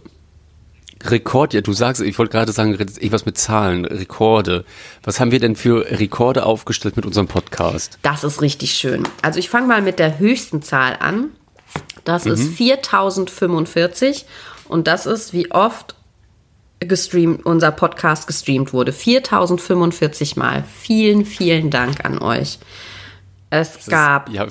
Rekordjahr, du sagst, ich wollte gerade sagen, irgendwas mit Zahlen, Rekorde. Was haben wir denn für Rekorde aufgestellt mit unserem Podcast? Das ist richtig schön. Also ich fange mal mit der höchsten Zahl an. Das ist 4045 und das ist, wie oft gestreamt, unser Podcast gestreamt wurde. 4045 Mal. Vielen, vielen Dank an euch. Es Das gab Ist, ja.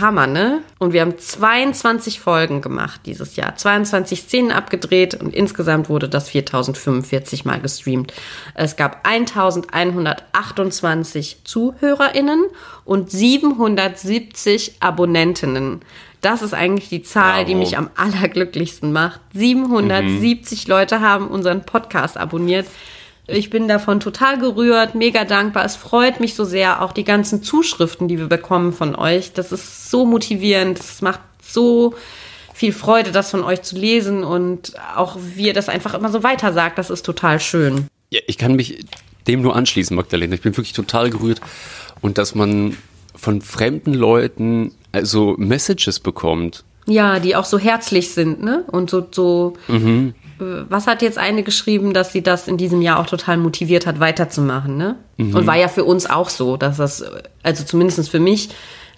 Hammer, ne? Und wir haben 22 Folgen gemacht dieses Jahr. 22 Szenen abgedreht und insgesamt wurde das 4045 Mal gestreamt. Es gab 1128 ZuhörerInnen und 770 Abonnentinnen. Das ist eigentlich die Zahl, die Bravo. mich am allerglücklichsten macht. 770 Leute haben unseren Podcast abonniert. Ich bin davon total gerührt, mega dankbar. Es freut mich so sehr, auch die ganzen Zuschriften, die wir bekommen von euch. Das ist so motivierend. Es macht so viel Freude, das von euch zu lesen und auch wie ihr das einfach immer so weiter sagt. Das ist total schön. Ja, ich kann mich dem nur anschließen, Magdalena. Ich bin wirklich total gerührt. Und dass man von fremden Leuten also Messages bekommt. Ja, die auch so herzlich sind, ne? Und so, so. Mhm. äh, Was hat jetzt eine geschrieben, dass sie das in diesem Jahr auch total motiviert hat, weiterzumachen, ne? Mhm. Und war ja für uns auch so, dass das, also zumindest für mich,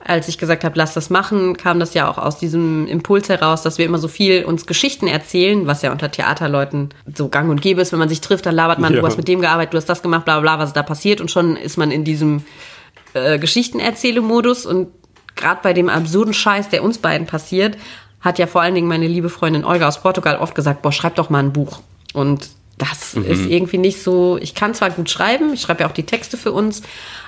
als ich gesagt habe, lass das machen, kam das ja auch aus diesem Impuls heraus, dass wir immer so viel uns Geschichten erzählen, was ja unter Theaterleuten so gang und gäbe ist. Wenn man sich trifft, dann labert man, Ja. du hast mit dem gearbeitet, du hast das gemacht, bla bla bla, was da passiert und schon ist man in diesem äh, Geschichtenerzähle-Modus und gerade bei dem absurden Scheiß, der uns beiden passiert, hat ja vor allen Dingen meine liebe Freundin Olga aus Portugal oft gesagt, boah, schreib doch mal ein Buch. Und das ist irgendwie nicht so, ich kann zwar gut schreiben, ich schreibe ja auch die Texte für uns,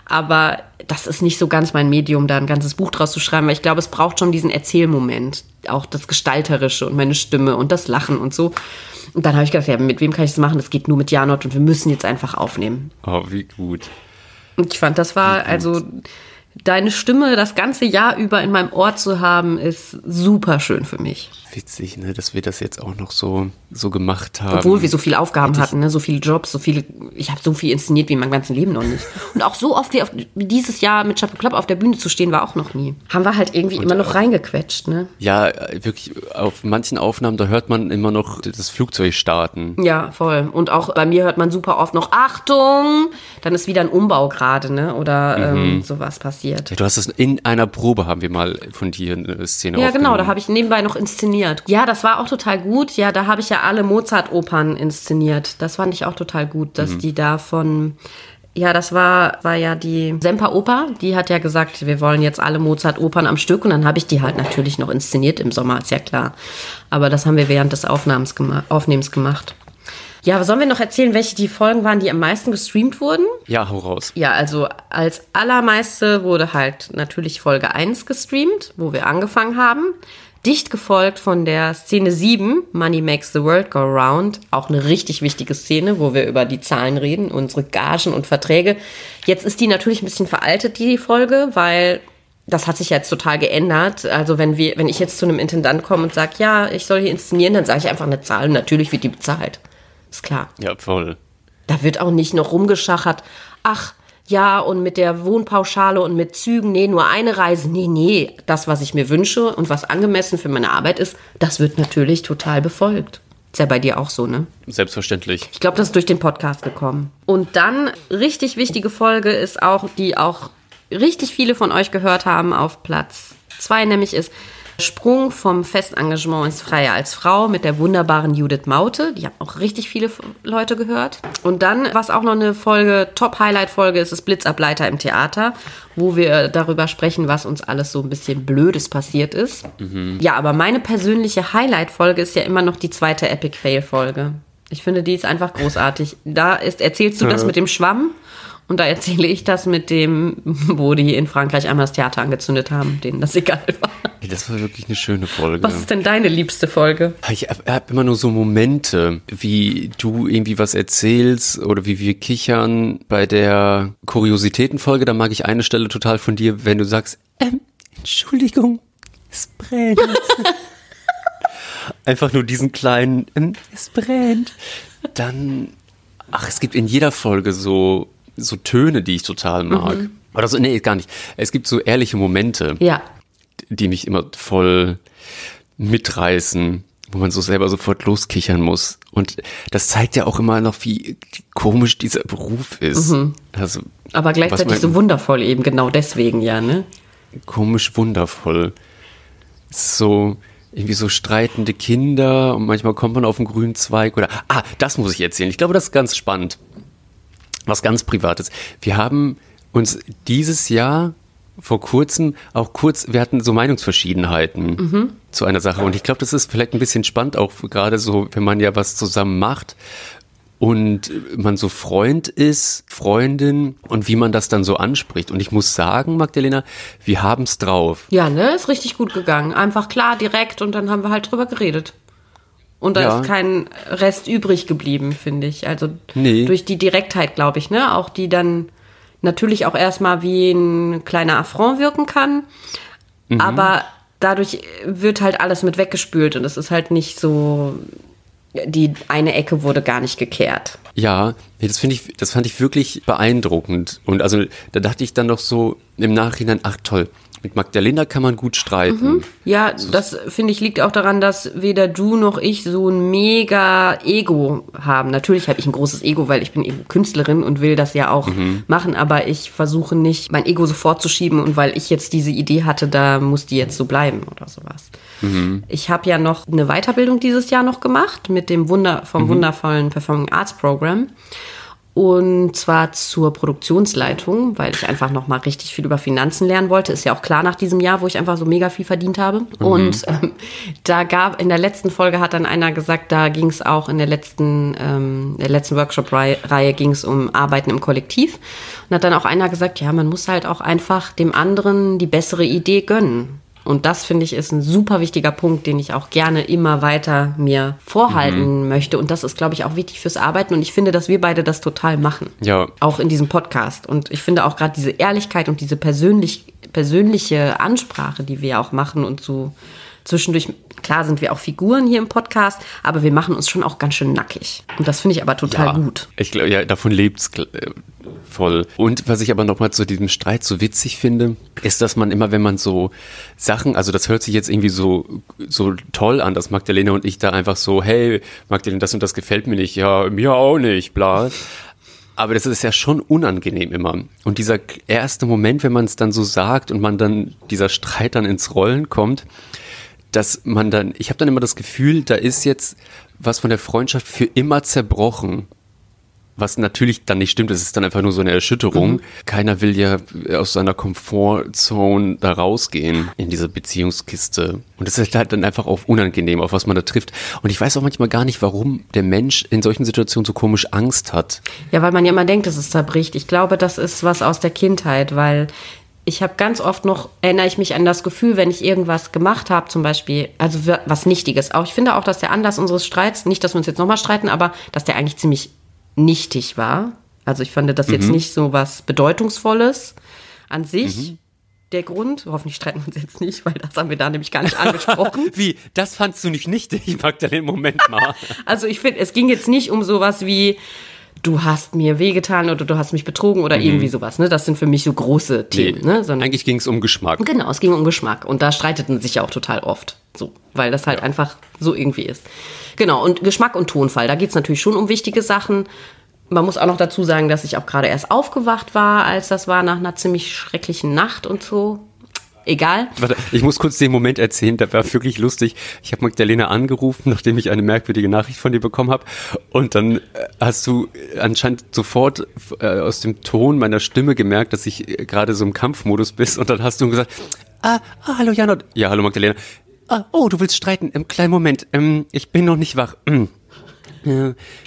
aber das ist nicht so ganz mein Medium, da ein ganzes Buch draus zu schreiben, weil ich glaube, es braucht schon diesen Erzählmoment, auch das Gestalterische und meine Stimme und das Lachen und so. Und dann habe ich gedacht, ja, mit wem kann ich das machen? Das geht nur mit Janot und wir müssen jetzt einfach aufnehmen. Oh, wie gut. Und ich fand, das war, also deine Stimme das ganze Jahr über in meinem Ohr zu haben, ist super schön für mich. Witzig, ne, dass wir das jetzt auch noch so, so gemacht haben. Obwohl wir so viele Aufgaben hatten, ne? so viele Jobs, so viele, ich habe so viel inszeniert wie in meinem ganzen Leben noch nicht. Und auch so oft wie, auf, wie dieses Jahr mit Chapeau Club auf der Bühne zu stehen, war auch noch nie. Haben wir halt irgendwie immer noch reingequetscht, ne? Ja, äh, wirklich, auf manchen Aufnahmen, da hört man immer noch das Flugzeug starten. Ja, voll. Und auch bei mir hört man super oft noch Achtung, dann ist wieder ein Umbau gerade, ne? Oder ähm, sowas passiert. Ja, du hast es in einer Probe, haben wir mal von dir eine Szene Ja, genau, da habe ich nebenbei noch inszeniert. Ja, das war auch total gut. Ja, da habe ich ja alle Mozart-Opern inszeniert. Das fand ich auch total gut, dass die da von. Ja, das war, war ja die Semperoper. Die hat ja gesagt, wir wollen jetzt alle Mozart-Opern am Stück. Und dann habe ich die halt natürlich noch inszeniert im Sommer, ist ja klar. Aber das haben wir während des Aufnahmens gema Aufnehmens gemacht. Ja, sollen wir noch erzählen, welche die Folgen waren, die am meisten gestreamt wurden? Ja, hau raus. Ja, also als allermeiste wurde halt natürlich Folge 1 gestreamt, wo wir angefangen haben. Dicht gefolgt von der Szene 7, Money Makes the World Go Round. Auch eine richtig wichtige Szene, wo wir über die Zahlen reden, unsere Gagen und Verträge. Jetzt ist die natürlich ein bisschen veraltet, die Folge, weil das hat sich jetzt total geändert. Also wenn wir, wenn ich jetzt zu einem Intendant komme und sage, ja, ich soll hier inszenieren, dann sage ich einfach eine Zahl und natürlich wird die bezahlt. Ist klar. Ja, voll. Da wird auch nicht noch rumgeschachert. Ach, ja, und mit der Wohnpauschale und mit Zügen, nee, nur eine Reise. Nee, nee, das, was ich mir wünsche und was angemessen für meine Arbeit ist, das wird natürlich total befolgt. Ist ja bei dir auch so, ne? Selbstverständlich. Ich glaube, das ist durch den Podcast gekommen. Und dann, richtig wichtige Folge ist auch, die auch richtig viele von euch gehört haben, auf Platz zwei, nämlich ist Sprung vom Festengagement ins Freie als Frau mit der wunderbaren Judith Maute. Die haben auch richtig viele Leute gehört. Und dann, was auch noch eine Folge, Top-Highlight-Folge ist, ist Blitzableiter im Theater, wo wir darüber sprechen, was uns alles so ein bisschen Blödes passiert ist. Ja, aber meine persönliche Highlight-Folge ist ja immer noch die zweite Epic-Fail-Folge. Ich finde, die ist einfach großartig. Da ist, erzählst du das mit dem Schwamm und da erzähle ich das mit dem, wo die in Frankreich einmal das Theater angezündet haben, denen das egal war. Ey, Das war wirklich eine schöne Folge. Was ist denn deine liebste Folge? Ich habe hab immer nur so Momente, wie du irgendwie was erzählst oder wie wir kichern. Bei der Kuriositätenfolge, da mag ich eine Stelle total von dir, wenn du sagst, ähm, Entschuldigung, es brennt. Einfach nur diesen kleinen, ähm, es brennt. Dann, ach, es gibt in jeder Folge so, so Töne, die ich total mag. Oder so, nee, gar nicht. Es gibt so ehrliche Momente Ja. die mich immer voll mitreißen, wo man so selber sofort loskichern muss. Und das zeigt ja auch immer noch, wie komisch dieser Beruf ist. Also, Aber gleichzeitig so wundervoll eben, genau deswegen ja, ne? komisch wundervoll. So irgendwie so streitende Kinder und manchmal kommt man auf einen grünen Zweig oder ah, das muss ich erzählen. Ich glaube, das ist ganz spannend. Was ganz privates. Wir haben uns dieses Jahr vor kurzem auch kurz, wir hatten so Meinungsverschiedenheiten Mhm. zu einer Sache. Und ich glaube, das ist vielleicht ein bisschen spannend, auch gerade so, wenn man ja was zusammen macht und man so Freund ist, Freundin und wie man das dann so anspricht. Und ich muss sagen, Magdalena, wir haben's drauf. Ja, ne, ist richtig gut gegangen. Einfach klar, direkt und dann haben wir halt drüber geredet. Und da Ja. ist kein Rest übrig geblieben, finde ich. Also Nee. durch die Direktheit, glaube ich, ne? Auch die dann natürlich auch erstmal wie ein kleiner Affront wirken kann. Mhm. Aber dadurch wird halt alles mit weggespült und es ist halt nicht so, die eine Ecke wurde gar nicht gekehrt. Ja, das finde ich, das fand ich wirklich beeindruckend. Und also da dachte ich dann noch so im Nachhinein, ach toll, mit Magdalena kann man gut streiten. Ja, das finde ich liegt auch daran, dass weder du noch ich so ein mega Ego haben. Natürlich habe ich ein großes Ego, weil ich bin eben Künstlerin und will das ja auch machen, aber ich versuche nicht, mein Ego sofort zu schieben und weil ich jetzt diese Idee hatte, da muss die jetzt so bleiben oder sowas. Ich habe ja noch eine Weiterbildung dieses Jahr noch gemacht mit dem Wunder vom wundervollen Performing Arts Program. Und zwar zur Produktionsleitung, weil ich einfach noch mal richtig viel über Finanzen lernen wollte. Ist ja auch klar nach diesem Jahr, wo ich einfach so mega viel verdient habe. Und ähm, da gab in der letzten Folge hat dann einer gesagt, da ging es auch in der letzten ähm, der letzten Workshop-Reihe ging es um Arbeiten im Kollektiv. Und hat dann auch einer gesagt, ja, man muss halt auch einfach dem anderen die bessere Idee gönnen. Und das finde ich ist ein super wichtiger Punkt, den ich auch gerne immer weiter mir vorhalten möchte. Und das ist, glaube ich, auch wichtig fürs Arbeiten. Und ich finde, dass wir beide das total machen. Ja. Auch in diesem Podcast. Und ich finde auch gerade diese Ehrlichkeit und diese persönlich, persönliche Ansprache, die wir auch machen und so zwischendurch, klar sind wir auch Figuren hier im Podcast, aber wir machen uns schon auch ganz schön nackig. Und das finde ich aber total ja, gut. Ich glaube, ja, davon lebt's äh, voll. Und was ich aber nochmal zu diesem Streit so witzig finde, ist, dass man immer, wenn man so Sachen, also das hört sich jetzt irgendwie so, so toll an, dass Magdalena und ich da einfach so, hey, Magdalena, das und das gefällt mir nicht, ja, mir auch nicht, bla. Aber das ist ja schon unangenehm immer. Und dieser erste Moment, wenn man es dann so sagt und man dann, dieser Streit dann ins Rollen kommt, dass man dann, ich habe dann immer das Gefühl, da ist jetzt was von der Freundschaft für immer zerbrochen. Was natürlich dann nicht stimmt, es ist dann einfach nur so eine Erschütterung. Keiner will ja aus seiner Komfortzone da rausgehen in diese Beziehungskiste. Und das ist halt dann einfach auch unangenehm, auf was man da trifft. Und ich weiß auch manchmal gar nicht, warum der Mensch in solchen Situationen so komisch Angst hat. Ja, weil man ja immer denkt, dass es zerbricht. Ich glaube, das ist was aus der Kindheit, weil ich habe ganz oft noch, erinnere ich mich an das Gefühl, wenn ich irgendwas gemacht habe, zum Beispiel, also was Nichtiges. Auch ich finde auch, dass der Anlass unseres Streits, nicht, dass wir uns jetzt nochmal streiten, aber dass der eigentlich ziemlich nichtig war. Also ich fand das jetzt nicht so was Bedeutungsvolles an sich. Der Grund, hoffentlich streiten wir uns jetzt nicht, weil das haben wir da nämlich gar nicht angesprochen. Wie? Das fandst du nicht nichtig? Ich mag da den Moment mal. Also ich finde, es ging jetzt nicht um sowas wie, du hast mir wehgetan oder du hast mich betrogen oder irgendwie sowas. Ne? Das sind für mich so große Themen. Ne? Sondern, Eigentlich ging es um Geschmack. genau, es ging um Geschmack. Und da streiteten sich ja auch total oft. So, weil das halt einfach so irgendwie ist. Genau, und Geschmack und Tonfall, da geht es natürlich schon um wichtige Sachen. Man muss auch noch dazu sagen, dass ich auch gerade erst aufgewacht war, als das war, nach einer ziemlich schrecklichen Nacht und so. Egal. Warte, ich muss kurz den Moment erzählen, der war wirklich lustig. Ich habe Magdalena angerufen, nachdem ich eine merkwürdige Nachricht von dir bekommen habe. Und dann äh, hast du anscheinend sofort äh, aus dem Ton meiner Stimme gemerkt, dass ich äh, gerade so im Kampfmodus bist. Und dann hast du gesagt, ah, ah hallo Janot. Ja, hallo Magdalena. Ah, oh, du willst streiten. Im kleinen Moment. Ähm, ich bin noch nicht wach. Mm.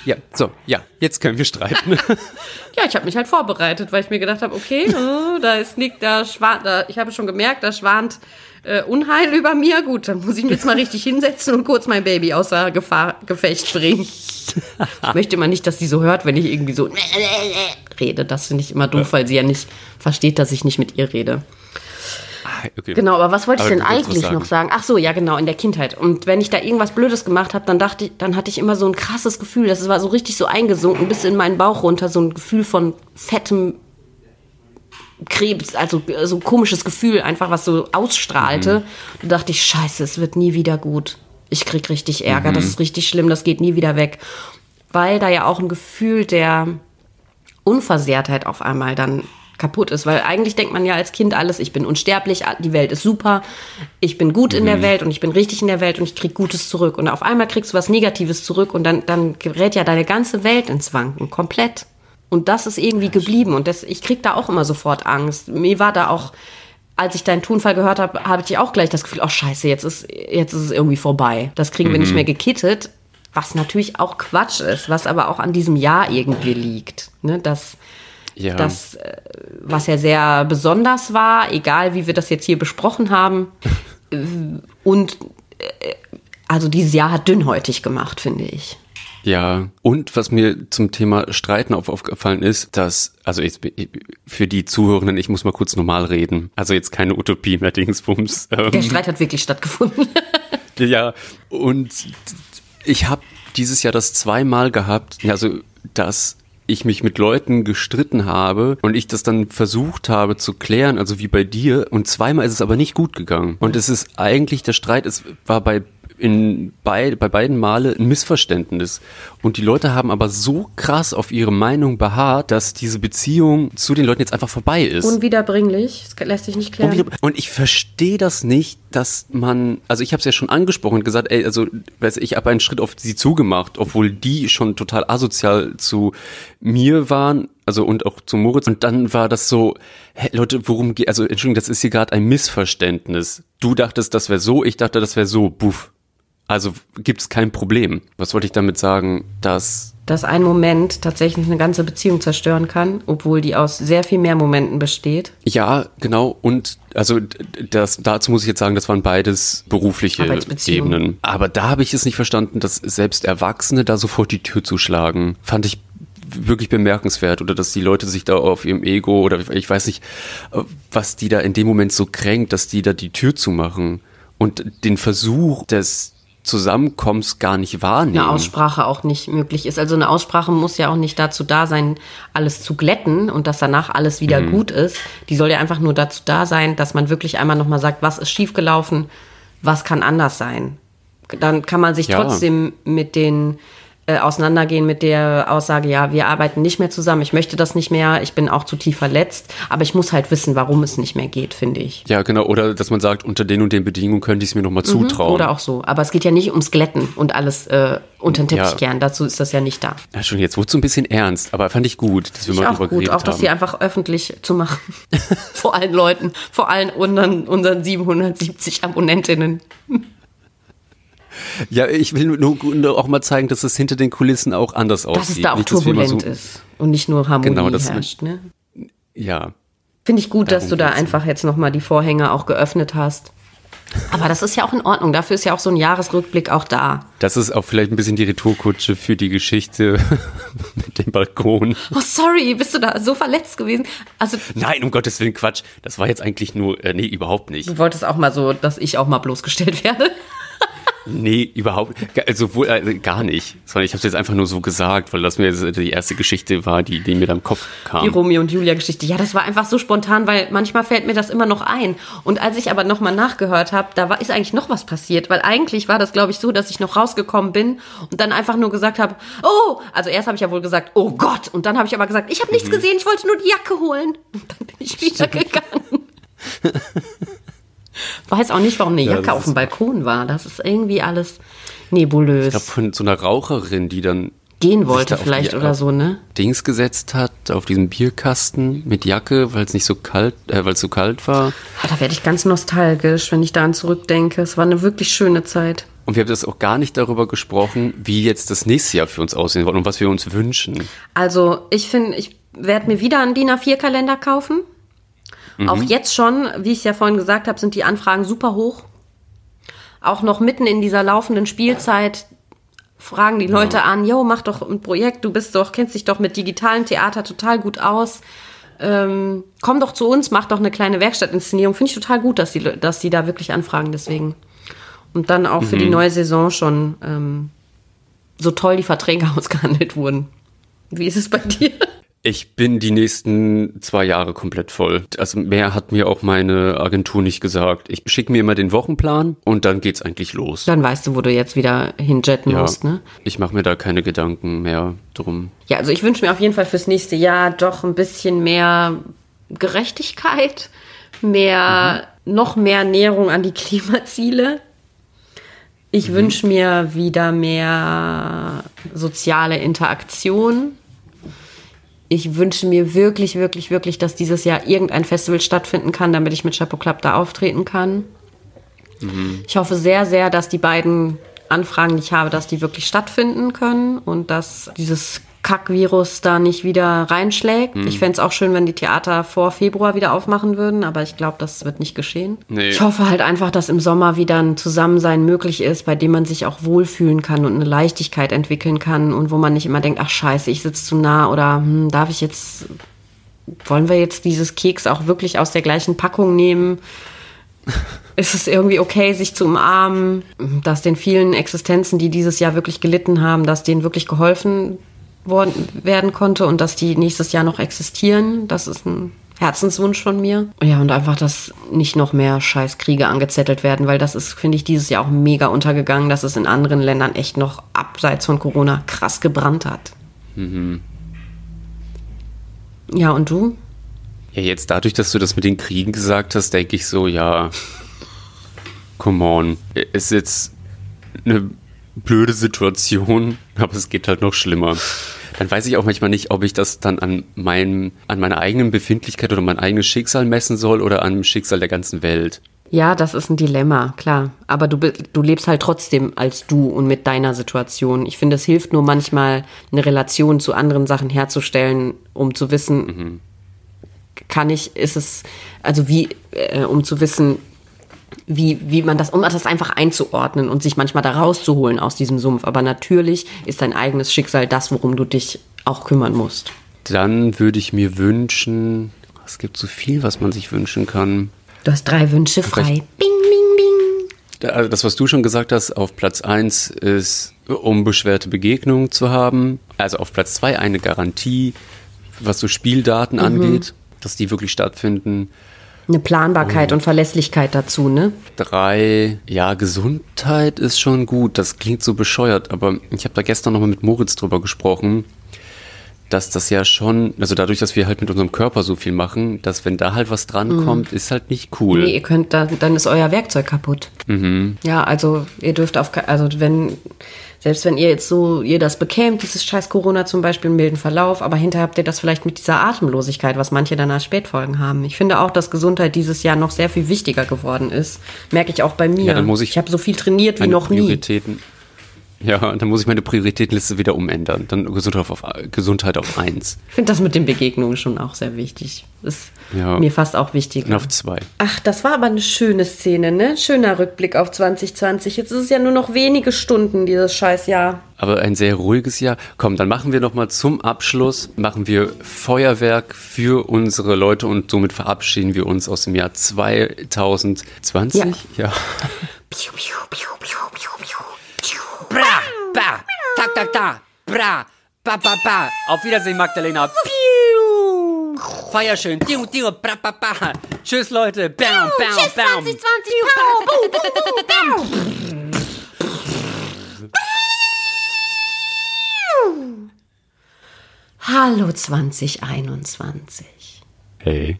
Ja, so, ja, jetzt können wir streiten. Ja, ich habe mich halt vorbereitet, weil ich mir gedacht habe, okay, äh, da ist liegt da schwant, da, ich habe schon gemerkt, da schwant äh, Unheil über mir. Gut, dann muss ich mich jetzt mal richtig hinsetzen und kurz mein Baby außer Gefahr, Gefecht bringen. Ich möchte immer nicht, dass sie so hört, wenn ich irgendwie so rede. Das finde ich immer doof, weil sie ja nicht versteht, dass ich nicht mit ihr rede. Okay. Genau, aber was wollte ich Aber denn wolltest was eigentlich sagen. noch sagen? Ach so, ja genau, in der Kindheit. Und wenn ich da irgendwas Blödes gemacht habe, dann dachte ich, dann hatte ich immer so ein krasses Gefühl, das war so richtig so eingesunken bis in meinen Bauch runter, so ein Gefühl von fettem Krebs, also so ein komisches Gefühl, einfach was so ausstrahlte. Da dachte ich, scheiße, es wird nie wieder gut. Ich krieg richtig Ärger, das ist richtig schlimm, das geht nie wieder weg. Weil da ja auch ein Gefühl der Unversehrtheit auf einmal dann kaputt ist, weil eigentlich denkt man ja als Kind alles, ich bin unsterblich, die Welt ist super, ich bin gut in der Welt und ich bin richtig in der Welt und ich krieg Gutes zurück und auf einmal kriegst du was Negatives zurück und dann, dann gerät ja deine ganze Welt ins Wanken, komplett. Und das ist irgendwie geblieben und das, ich krieg da auch immer sofort Angst. Mir war da auch als ich deinen Tonfall gehört habe, habe ich auch gleich das Gefühl, oh scheiße, jetzt ist, jetzt ist es irgendwie vorbei. Das kriegen wir nicht mehr gekittet. Was natürlich auch Quatsch ist, was aber auch an diesem Jahr irgendwie liegt. Ne? Das, Ja. das, äh, was ja sehr besonders war, egal wie wir das jetzt hier besprochen haben. Äh, Und äh, also dieses Jahr hat dünnhäutig gemacht, finde ich. Ja, und was mir zum Thema Streiten auf, aufgefallen ist, dass, also jetzt, für die Zuhörenden, ich muss mal kurz normal reden. Also jetzt keine Utopie mehr, Dingsbums. Ähm, Der Streit hat wirklich stattgefunden. Ja, und ich habe dieses Jahr das zweimal gehabt, ja, also dass ich mich mit Leuten gestritten habe und ich das dann versucht habe zu klären, also wie bei dir, und zweimal ist es aber nicht gut gegangen. Und es ist eigentlich, der Streit, es war bei in bei, bei beiden Male ein Missverständnis. Und die Leute haben aber so krass auf ihre Meinung beharrt, dass diese Beziehung zu den Leuten jetzt einfach vorbei ist. Unwiederbringlich, das lässt sich nicht klären. und ich verstehe das nicht, dass man, also ich habe es ja schon angesprochen und gesagt, ey, also weiß ich habe einen Schritt auf sie zugemacht, obwohl die schon total asozial zu mir waren, also und auch zu Moritz. Und dann war das so, hä, Leute, worum geht, also Entschuldigung, das ist hier gerade ein Missverständnis. Du dachtest, das wäre so, ich dachte, das wäre so, buff. Also gibt's kein Problem. Was wollte ich damit sagen, dass dass ein Moment tatsächlich eine ganze Beziehung zerstören kann, obwohl die aus sehr viel mehr Momenten besteht. Ja, genau. Und also das, dazu muss ich jetzt sagen, das waren beides berufliche. Ebenen. Aber da habe ich es nicht verstanden, dass selbst Erwachsene da sofort die Tür zuschlagen. Fand ich wirklich bemerkenswert oder dass die Leute sich da auf ihrem Ego oder ich weiß nicht, was die da in dem Moment so kränkt, dass die da die Tür zumachen und den Versuch des Zusammenkommens gar nicht wahrnehmen. Eine Aussprache auch nicht möglich ist. Also eine Aussprache muss ja auch nicht dazu da sein, alles zu glätten und dass danach alles wieder Mhm. gut ist. Die soll ja einfach nur dazu da sein, dass man wirklich einmal nochmal sagt, was ist schiefgelaufen, was kann anders sein. Dann kann man sich Ja. trotzdem mit den äh, auseinandergehen mit der Aussage, ja, wir arbeiten nicht mehr zusammen, ich möchte das nicht mehr, ich bin auch zu tief verletzt, aber ich muss halt wissen, warum es nicht mehr geht, finde ich. Ja, genau. Oder dass man sagt, unter den und den Bedingungen könnte ich es mir nochmal zutrauen. Mhm. Oder auch so. Aber es geht ja nicht ums Glätten und alles äh, unter den Teppich Ja. kehren. Dazu ist das ja nicht da. Ja, schon jetzt wurde es ein bisschen ernst, aber fand ich gut, dass wir Ich mal drüber geredet auch das haben. hier einfach öffentlich zu machen. vor allen Leuten, vor allen unseren, unseren 770 Abonnentinnen. Ja, ich will nur, nur, auch mal zeigen, dass es hinter den Kulissen auch anders aussieht. Dass es da auch Nicht, turbulent ist und nicht nur Harmonie Genau, das- herrscht. Ne? Ja, Finde ich gut, dass du da einfach jetzt nochmal die Vorhänge auch geöffnet hast. Aber das ist ja auch in Ordnung. Dafür ist ja auch so ein Jahresrückblick auch da. das ist auch vielleicht ein bisschen die Retourkutsche für die Geschichte mit dem Balkon. Oh, sorry, bist du da so verletzt gewesen? Also, Nein, um Gottes Willen, Quatsch. Das war jetzt eigentlich nur, äh, nee, überhaupt nicht. du wolltest auch mal so, dass ich auch mal bloßgestellt werde. Nee, überhaupt, also wohl, äh, gar nicht. Sondern ich habe es jetzt einfach nur so gesagt, weil das mir jetzt die erste Geschichte war, die, die mir da im Kopf kam. Die Romeo und Julia Geschichte. Ja, das war einfach so spontan, weil manchmal fällt mir das immer noch ein. Und als ich aber nochmal nachgehört habe, da war, ist eigentlich noch was passiert. Weil eigentlich war das, glaube ich, so, dass ich noch rausgekommen bin und dann einfach nur gesagt habe, oh, also erst habe ich ja wohl gesagt, oh Gott. Und dann habe ich aber gesagt, ich habe nichts gesehen, ich wollte nur die Jacke holen. Und dann bin ich wieder gegangen. Weiß auch nicht, warum eine Jacke das auf dem Balkon war. Das ist irgendwie alles nebulös. Ich glaube, von so einer Raucherin, die dann Gehen wollte vielleicht oder so, ne? Dings gesetzt hat, auf diesem Bierkasten mit Jacke, weil es nicht so kalt, äh, weil es so kalt war. Ah, Da werde ich ganz nostalgisch, wenn ich daran zurückdenke. Es war eine wirklich schöne Zeit. Und wir haben das auch gar nicht darüber gesprochen, wie jetzt das nächste Jahr für uns aussehen wird und was wir uns wünschen. Also, ich finde, ich werde mir wieder einen DIN A4-Kalender kaufen. Auch jetzt schon, wie ich es ja vorhin gesagt habe, sind die Anfragen super hoch. Auch noch mitten in dieser laufenden Spielzeit fragen die Leute an, yo, mach doch ein Projekt, du bist doch, kennst dich doch mit digitalen Theater total gut aus. Ähm, komm doch zu uns, mach doch eine kleine Werkstattinszenierung. Finde ich total gut, dass die, dass die da wirklich anfragen, deswegen. Und dann auch für die neue Saison schon ähm, so toll die Verträge ausgehandelt wurden. Wie ist es bei dir? Ich bin die nächsten zwei Jahre komplett voll. Also mehr hat mir auch meine Agentur nicht gesagt. Ich schicke mir immer den Wochenplan und dann geht's eigentlich los. Dann weißt du, wo du jetzt wieder hinjetten Ja, musst, ne? ich mache mir da keine Gedanken mehr drum. Ja, also ich wünsche mir auf jeden Fall fürs nächste Jahr doch ein bisschen mehr Gerechtigkeit, mehr, noch mehr Näherung an die Klimaziele. Ich wünsche mir wieder mehr soziale Interaktion. Ich wünsche mir wirklich, wirklich, wirklich, dass dieses Jahr irgendein Festival stattfinden kann, damit ich mit Chapeau Club da auftreten kann. Mhm. Ich hoffe sehr, sehr, dass die beiden Anfragen, die ich habe, dass die wirklich stattfinden können und dass dieses Kackvirus da nicht wieder reinschlägt. Mhm. Ich fände es auch schön, wenn die Theater vor Februar wieder aufmachen würden, aber ich glaube, das wird nicht geschehen. Nee. Ich hoffe halt einfach, dass im Sommer wieder ein Zusammensein möglich ist, bei dem man sich auch wohlfühlen kann und eine Leichtigkeit entwickeln kann und wo man nicht immer denkt, ach scheiße, ich sitze zu nah oder hm, darf ich jetzt, wollen wir jetzt dieses Keks auch wirklich aus der gleichen Packung nehmen? ist es irgendwie okay, sich zu umarmen, dass den vielen Existenzen, die dieses Jahr wirklich gelitten haben, dass denen wirklich geholfen worden, werden konnte und dass die nächstes Jahr noch existieren. Das ist ein Herzenswunsch von mir. Ja, und einfach, dass nicht noch mehr Scheißkriege angezettelt werden, weil das ist, finde ich, dieses Jahr auch mega untergegangen, dass es in anderen Ländern echt noch abseits von Corona krass gebrannt hat. Mhm. Ja, und du? Ja, jetzt dadurch, dass du das mit den Kriegen gesagt hast, denke ich so, ja, come on. Ist jetzt eine blöde Situation, aber es geht halt noch schlimmer. Dann weiß ich auch manchmal nicht, ob ich das dann an meinem, an meiner eigenen Befindlichkeit oder mein eigenes Schicksal messen soll oder an dem Schicksal der ganzen Welt. Ja, das ist ein Dilemma, klar. Aber du, du lebst halt trotzdem als du und mit deiner Situation. Ich finde, es hilft nur manchmal, eine Relation zu anderen Sachen herzustellen, um zu wissen, mhm. kann ich, ist es, also wie, äh, um zu wissen, wie, wie man das, um das einfach einzuordnen und sich manchmal da rauszuholen aus diesem Sumpf. Aber natürlich ist dein eigenes Schicksal das, worum du dich auch kümmern musst. Dann würde ich mir wünschen, es gibt so viel, was man sich wünschen kann. Du hast drei Wünsche frei. Bing, bing, bing. Also das, was du schon gesagt hast, auf Platz 1 ist unbeschwerte Begegnung zu haben. Also auf Platz 2 eine Garantie, was so Spieldaten mhm. angeht, dass die wirklich stattfinden. Eine Planbarkeit und, und Verlässlichkeit dazu, ne? Drei, ja, Gesundheit ist schon gut. Das klingt so bescheuert, aber ich habe da gestern nochmal mit Moritz drüber gesprochen, dass das ja schon, also dadurch, dass wir halt mit unserem Körper so viel machen, dass wenn da halt was drankommt, mhm. ist halt nicht cool. Nee, ihr könnt, da, dann ist euer Werkzeug kaputt. Mhm. Ja, also ihr dürft auf, also wenn selbst wenn ihr jetzt so, ihr das bekämt, dieses scheiß Corona zum Beispiel, einen milden Verlauf, aber hinterher habt ihr das vielleicht mit dieser Atemlosigkeit, was manche dann als Spätfolgen haben. Ich finde auch, dass Gesundheit dieses Jahr noch sehr viel wichtiger geworden ist. Merke ich auch bei mir. Ja, dann muss ich, ich habe so viel trainiert wie noch nie. Ja, dann muss ich meine Prioritätenliste wieder umändern. Dann Gesundheit auf, Gesundheit auf eins. Ich finde das mit den Begegnungen schon auch sehr wichtig. Ist ja. mir fast auch wichtig. Und auf zwei. Ach, das war aber eine schöne Szene, ne? Schöner Rückblick auf 2020. Jetzt ist es ja nur noch wenige Stunden, dieses Scheißjahr. Aber ein sehr ruhiges Jahr. Komm, dann machen wir nochmal zum Abschluss, machen wir Feuerwerk für unsere Leute und somit verabschieden wir uns aus dem Jahr 2020. Ja. ja. Piu, piu, piu, piu. Bra, ba, tak, tak, tak, bra, ba, ba, ba. Auf Wiedersehen, Magdalena. Piu. Feier schön. Tiu, tiu, bra, ba, ba. Tschüss, Leute. Bam, bam, Tschüss, bam. 2020. Bam, Hallo 2021. Hey.